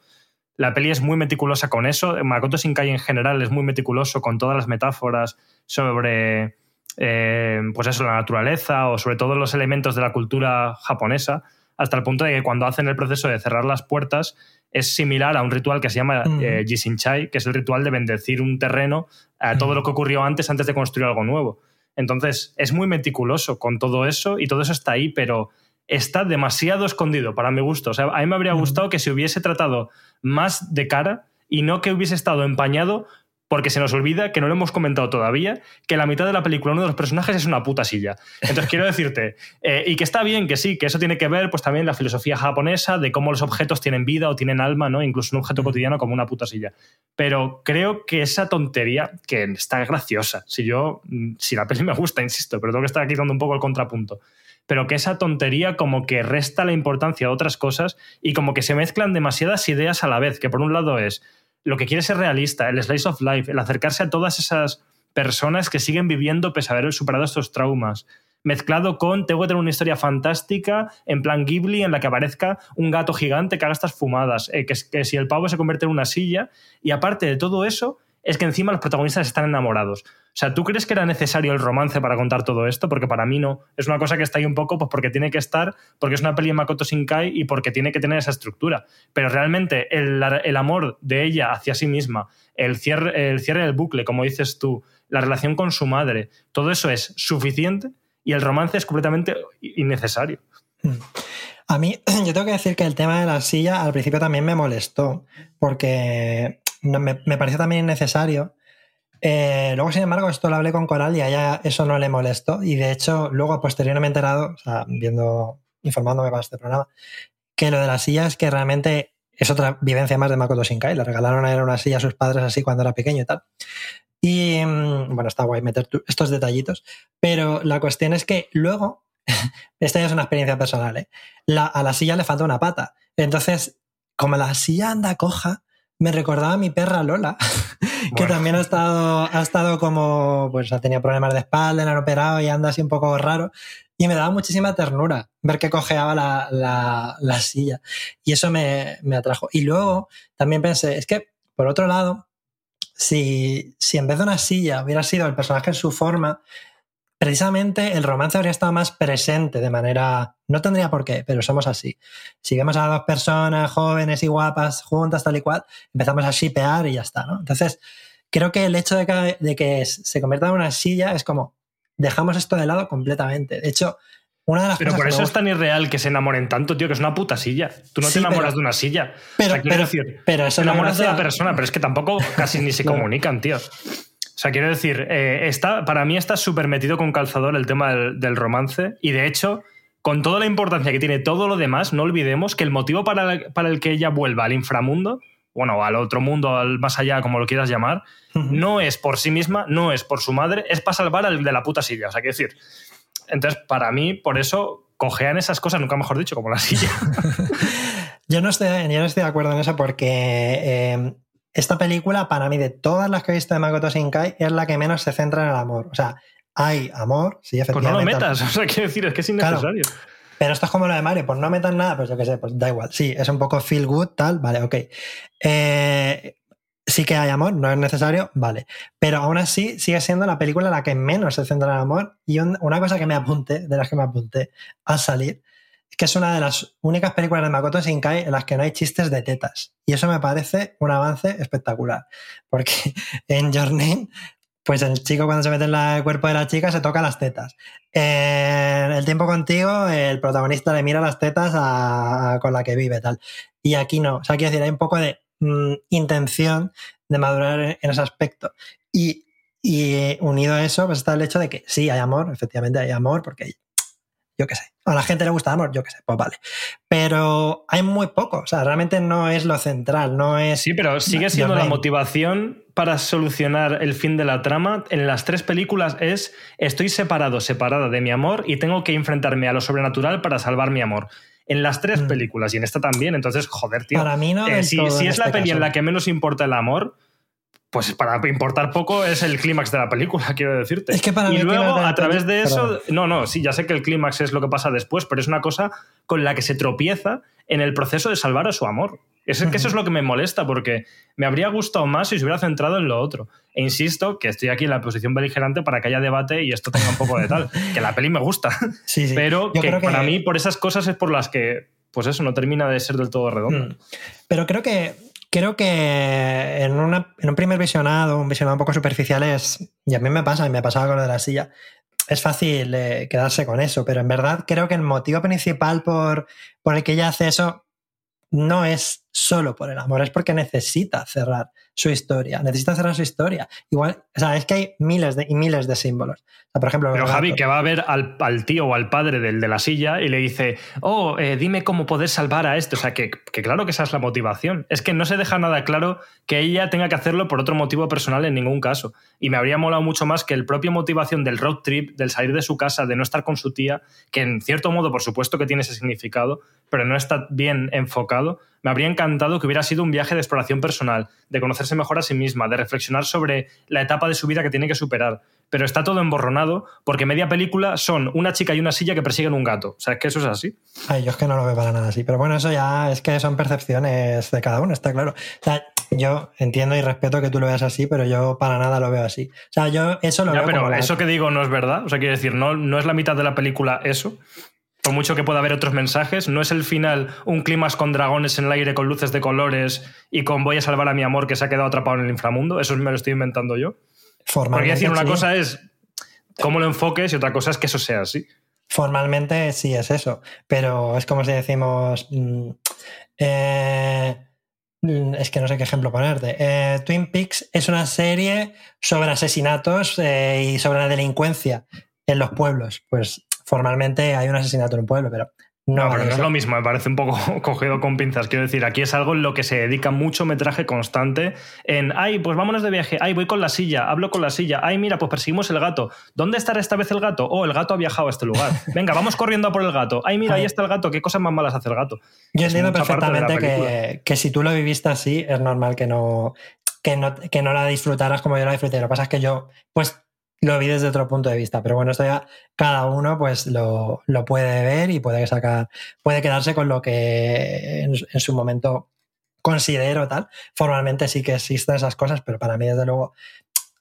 la peli es muy meticulosa con eso. Makoto Shinkai en general es muy meticuloso con todas las metáforas sobre eh, pues eso, la naturaleza o sobre todos los elementos de la cultura japonesa, hasta el punto de que cuando hacen el proceso de cerrar las puertas es similar a un ritual que se llama eh, Jishinchai, que es el ritual de bendecir un terreno a todo lo que ocurrió antes, antes de construir algo nuevo. Entonces, es muy meticuloso con todo eso y todo eso está ahí, pero está demasiado escondido para mi gusto. O sea, a mí me habría gustado que se hubiese tratado más de cara y no que hubiese estado empañado porque se nos olvida, que no lo hemos comentado todavía, que la mitad de la película uno de los personajes es una puta silla. Entonces quiero decirte, eh, y que está bien, que sí, que eso tiene que ver pues también la filosofía japonesa de cómo los objetos tienen vida o tienen alma, ¿no? Incluso un objeto cotidiano como una puta silla. Pero creo que esa tontería, que está graciosa, si yo, mm, si la peli me gusta, insisto, pero tengo que estar aquí dando un poco el contrapunto pero que esa tontería como que resta la importancia a otras cosas y como que se mezclan demasiadas ideas a la vez, que por un lado es lo que quiere ser realista, el slice of life, el acercarse a todas esas personas que siguen viviendo pese a haber superado estos traumas, mezclado con tengo que tener una historia fantástica en plan Ghibli en la que aparezca un gato gigante que haga estas fumadas, eh, que, que si el pavo se convierte en una silla, y aparte de todo eso, es que encima los protagonistas están enamorados. O sea, ¿tú crees que era necesario el romance para contar todo esto? Porque para mí no. Es una cosa que está ahí un poco pues porque tiene que estar, porque es una peli de Makoto Shinkai y porque tiene que tener esa estructura. Pero realmente el, amor de ella hacia sí misma, el cierre, el cierre del bucle, como dices tú, la relación con su madre, todo eso es suficiente y el romance es completamente innecesario. A mí, yo tengo que decir que el tema de la silla al principio también me molestó, porque me, me pareció también innecesario eh, luego, sin embargo, esto lo hablé con Coral y a ella eso no le molestó. Y de hecho, luego, posteriormente me he enterado, o sea, viendo, informándome para este programa, que lo de la silla es que realmente es otra vivencia más de Makoto Shinkai. Le regalaron a él una silla a sus padres así cuando era pequeño y tal. Y mm, bueno, está guay meter estos detallitos. Pero la cuestión es que luego, esta ya es una experiencia personal, ¿eh? a la silla le falta una pata. Entonces, como la silla anda coja, me recordaba a mi perra Lola, que también ha estado, ha estado como, pues ha tenido problemas de espalda, le han operado y anda así un poco raro. Y me daba muchísima ternura ver que cojeaba la, la, silla. Y eso me, me, atrajo. Y luego también pensé, es que, por otro lado, si, si en vez de una silla hubiera sido el personaje en su forma, precisamente el romance habría estado más presente de manera. No tendría por qué, pero somos así. Si vemos a dos personas jóvenes y guapas juntas, tal y cual, empezamos a shipear y ya está, ¿no? Entonces, creo que el hecho de que, de que se convierta en una silla es como. Dejamos esto de lado completamente. De hecho, una de las pero por eso es tan irreal que se enamoren tanto, tío, que es una puta silla. Tú no te enamoras de una silla. Pero, decir, pero eso te enamoras de la persona, pero es que tampoco casi ni se comunican, tío. O sea, quiero decir, eh, está, para mí está súper metido con calzador el tema del, romance y de hecho, con toda la importancia que tiene todo lo demás, no olvidemos que el motivo para, el que ella vuelva al inframundo, bueno, al otro mundo, al más allá, como lo quieras llamar, no es por sí misma, no es por su madre, es para salvar al de la puta silla. O sea, quiero decir, entonces, para mí, por eso cojean esas cosas, nunca mejor dicho, como la silla. yo, no estoy, yo no estoy de acuerdo en eso porque eh, esta película, para mí, de todas las que he visto de Makoto Shinkai, es la que menos se centra en el amor. O sea, hay amor, sí, efectivamente. Pues no lo metas, o sea, quiero decir, es que es innecesario. pero esto es como lo de Mario, pues no metan nada, pues yo qué sé, pues da igual. Sí, es un poco feel good, tal, vale, ok. Eh, sí que hay amor, no es necesario, vale. Pero aún así sigue siendo la película la que menos se centra en el amor. Y una cosa que me apunté, de las que me apunté al salir, que es una de las únicas películas de Makoto Shinkai en las que no hay chistes de tetas. Y eso me parece un avance espectacular. Porque en Your Name, pues el chico cuando se mete en el cuerpo de la chica se toca las tetas. En El tiempo contigo, el protagonista le mira las tetas con la que vive, tal. Y aquí no. O sea, quiero decir, hay un poco de mm, intención de madurar en ese aspecto. Y, y unido a eso, pues está el hecho de que sí, hay amor, efectivamente hay amor, porque yo qué sé. A la gente le gusta amor, yo qué sé, pues vale. Pero hay muy poco, o sea, realmente no es lo central, no es... Sí, pero sigue siendo la motivación para solucionar el fin de la trama en las tres películas es estoy separado, separada de mi amor y tengo que enfrentarme a lo sobrenatural para salvar mi amor en las tres mm. películas y en esta también. Entonces, joder, tío. Para mí no. Eh, si, es este la peli en la que menos importa el amor, pues para importar poco es el clímax de la película, quiero decirte. Es que para y luego, a través de eso, no, no, sí, ya sé que el clímax es lo que pasa después, pero es una cosa con la que se tropieza en el proceso de salvar a su amor. Es que eso es lo que me molesta, porque me habría gustado más si se hubiera centrado en lo otro. E insisto que estoy aquí en la posición beligerante para que haya debate y esto tenga un poco de tal. que la peli me gusta. Sí, sí. Pero que, para mí, por esas cosas es por las que, pues eso, no termina de ser del todo redondo. Mm. Pero creo que creo que en, un primer visionado, un visionado un poco superficial es, y a mí me pasa, y me pasaba con lo de la silla, es fácil eh, quedarse con eso, pero en verdad creo que el motivo principal por, por el que ella hace eso no es solo por el amor, es porque necesita cerrar su historia, necesita cerrar su historia. Igual, o sea, es que hay miles de, y miles de símbolos. por ejemplo, Pero Javi, que va a ver al, tío o al padre del de la silla y le dice, oh, eh, dime cómo poder salvar a esto. O sea, que, que, claro que esa es la motivación. Es que no se deja nada claro que ella tenga que hacerlo por otro motivo personal en ningún caso. Y me habría molado mucho más que el propio motivación del road trip, del salir de su casa, de no estar con su tía, que en cierto modo, por supuesto que tiene ese significado, pero no está bien enfocado me habría encantado que hubiera sido un viaje de exploración personal, de conocerse mejor a sí misma, de reflexionar sobre la etapa de su vida que tiene que superar. Pero está todo emborronado porque media película son una chica y una silla que persiguen un gato. O sea, es que eso es así. Ay, yo es que no lo veo para nada así. Pero bueno, eso ya es que son percepciones de cada uno, está claro. O sea, yo entiendo y respeto que tú lo veas así, pero yo para nada lo veo así. O sea, yo eso lo veo pero eso que digo no es verdad. O sea, quiero decir, no, no es la mitad de la película eso. Por mucho que pueda haber otros mensajes, no es el final un clima con dragones en el aire, con luces de colores y con voy a salvar a mi amor que se ha quedado atrapado en el inframundo. Eso me lo estoy inventando yo. Porque decir, una cosa es cómo lo enfoques y otra cosa es que eso sea así. Formalmente sí es eso, pero es como si decimos. Mm, eh, mm, es que no sé qué ejemplo ponerte. Eh, Twin Peaks es una serie sobre asesinatos eh, y sobre la delincuencia en los pueblos. Pues formalmente hay un asesinato en un pueblo, pero no, no, pero no es lo mismo, me parece un poco cogido con pinzas. Quiero decir, aquí es algo en lo que se dedica mucho metraje constante en, ay, pues vámonos de viaje, ay, voy con la silla, hablo con la silla, ay, mira, pues perseguimos el gato. ¿Dónde estará esta vez el gato? Oh, el gato ha viajado a este lugar. Venga, vamos corriendo a por el gato. Ay, mira, ahí está el gato, qué cosas más malas hace el gato. Yo entiendo perfectamente que, que, si tú lo viviste así, es normal que no, que no, que no la disfrutaras como yo la disfruté. Lo que pasa es que yo, pues lo vi desde otro punto de vista, pero bueno, esto ya cada uno pues lo, puede ver y puede sacar, puede quedarse con lo que en, su momento considero tal. Formalmente sí que existen esas cosas, pero para mí desde luego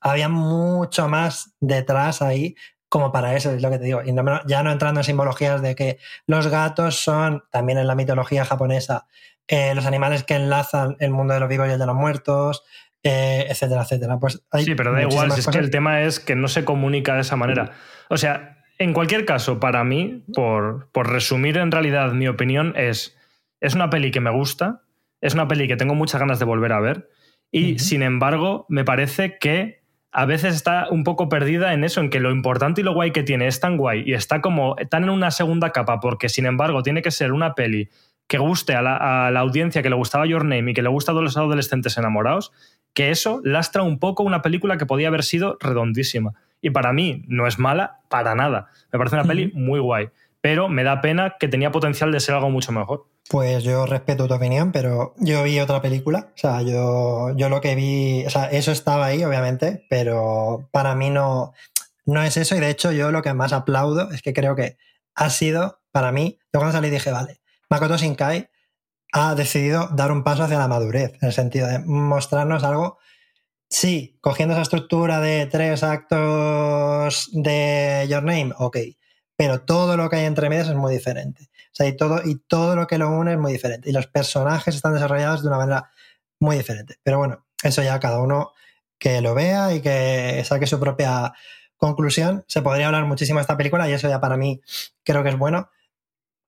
había mucho más detrás ahí como para eso, es lo que te digo. Y ya no entrando en simbologías de que los gatos son, también en la mitología japonesa, eh, los animales que enlazan el mundo de los vivos y el de los muertos, eh, etcétera, etcétera. Pues sí, pero da igual, si es que el tema es que no se comunica de esa manera. O sea, en cualquier caso, para mí, por, por resumir en realidad mi opinión, es, es una peli que me gusta, es una peli que tengo muchas ganas de volver a ver y, sin embargo, me parece que a veces está un poco perdida en eso, en que lo importante y lo guay que tiene es tan guay y está como tan en una segunda capa, porque sin embargo tiene que ser una peli que guste a la, a la audiencia que le gustaba Your Name y que le gusta a los adolescentes enamorados, que eso lastra un poco una película que podía haber sido redondísima. Y para mí no es mala para nada. Me parece una peli muy guay. Pero me da pena que tenía potencial de ser algo mucho mejor. Pues yo respeto tu opinión, pero yo vi otra película. O sea, yo, yo lo que vi. O sea, eso estaba ahí, obviamente, pero para mí no, no es eso. Y de hecho, yo lo que más aplaudo es que creo que ha sido, para mí, yo cuando salí dije, vale, Makoto Shinkai ha decidido dar un paso hacia la madurez, en el sentido de mostrarnos algo, sí, cogiendo esa estructura de tres actos de Your Name, ok, pero todo lo que hay entre medias es muy diferente. O sea, y todo, y todo lo que lo une es muy diferente. Y los personajes están desarrollados de una manera muy diferente. Pero bueno, eso ya cada uno que lo vea y que saque su propia conclusión. Se podría hablar muchísimo de esta película y eso ya para mí creo que es bueno.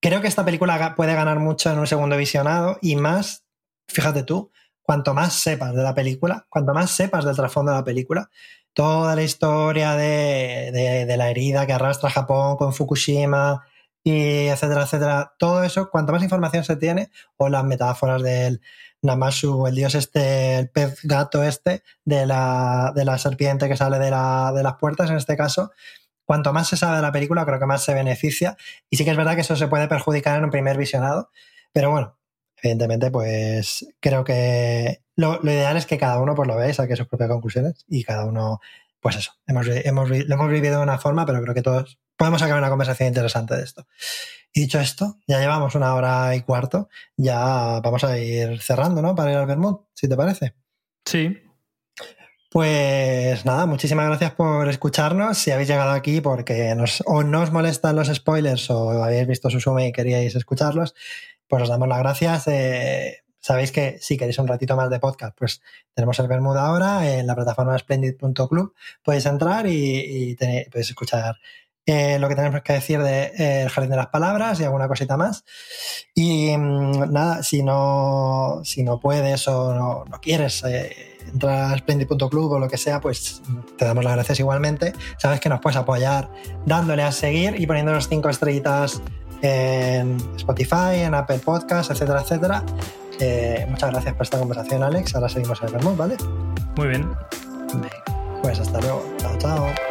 Creo que esta película puede ganar mucho en un segundo visionado y más, fíjate tú, cuanto más sepas de la película, cuanto más sepas del trasfondo de la película, toda la historia de, la herida que arrastra Japón con Fukushima, y etcétera, etcétera. Todo eso, cuanto más información se tiene, o las metáforas del Namashu, el dios este, el pez gato este, de la, de la serpiente que sale de las puertas en este caso, cuanto más se sabe de la película, creo que más se beneficia. Y sí que es verdad que eso se puede perjudicar en un primer visionado, pero bueno, evidentemente, pues creo que lo, ideal es que cada uno pues, lo vea y saque sus propias conclusiones y cada uno, pues eso, hemos, hemos, lo hemos vivido de una forma, pero creo que todos podemos sacar una conversación interesante de esto. Y dicho esto, ya llevamos una hora y cuarto, ya vamos a ir cerrando, ¿no? Para ir al Vermont, si te parece. Sí. Pues nada, muchísimas gracias por escucharnos. Si habéis llegado aquí porque nos, o no os molestan los spoilers o habéis visto su suma y queríais escucharlos, pues os damos las gracias. Eh, sabéis que si queréis un ratito más de podcast, pues tenemos el Bermuda ahora en la plataforma splendid.club. Podéis entrar y, podéis escuchar eh, lo que tenemos que decir de eh, El Jardín de las Palabras y alguna cosita más. Y mm, nada, si no, si no puedes o no, quieres eh, entrar a splendid.club o lo que sea, pues te damos las gracias igualmente. Sabes que nos puedes apoyar dándole a seguir y poniendo los cinco estrellitas en Spotify, en Apple Podcasts, etcétera, etcétera. muchas gracias por esta conversación, Alex. Ahora seguimos en el Vermont, ¿vale? Muy bien. Pues hasta luego. Chao, chao.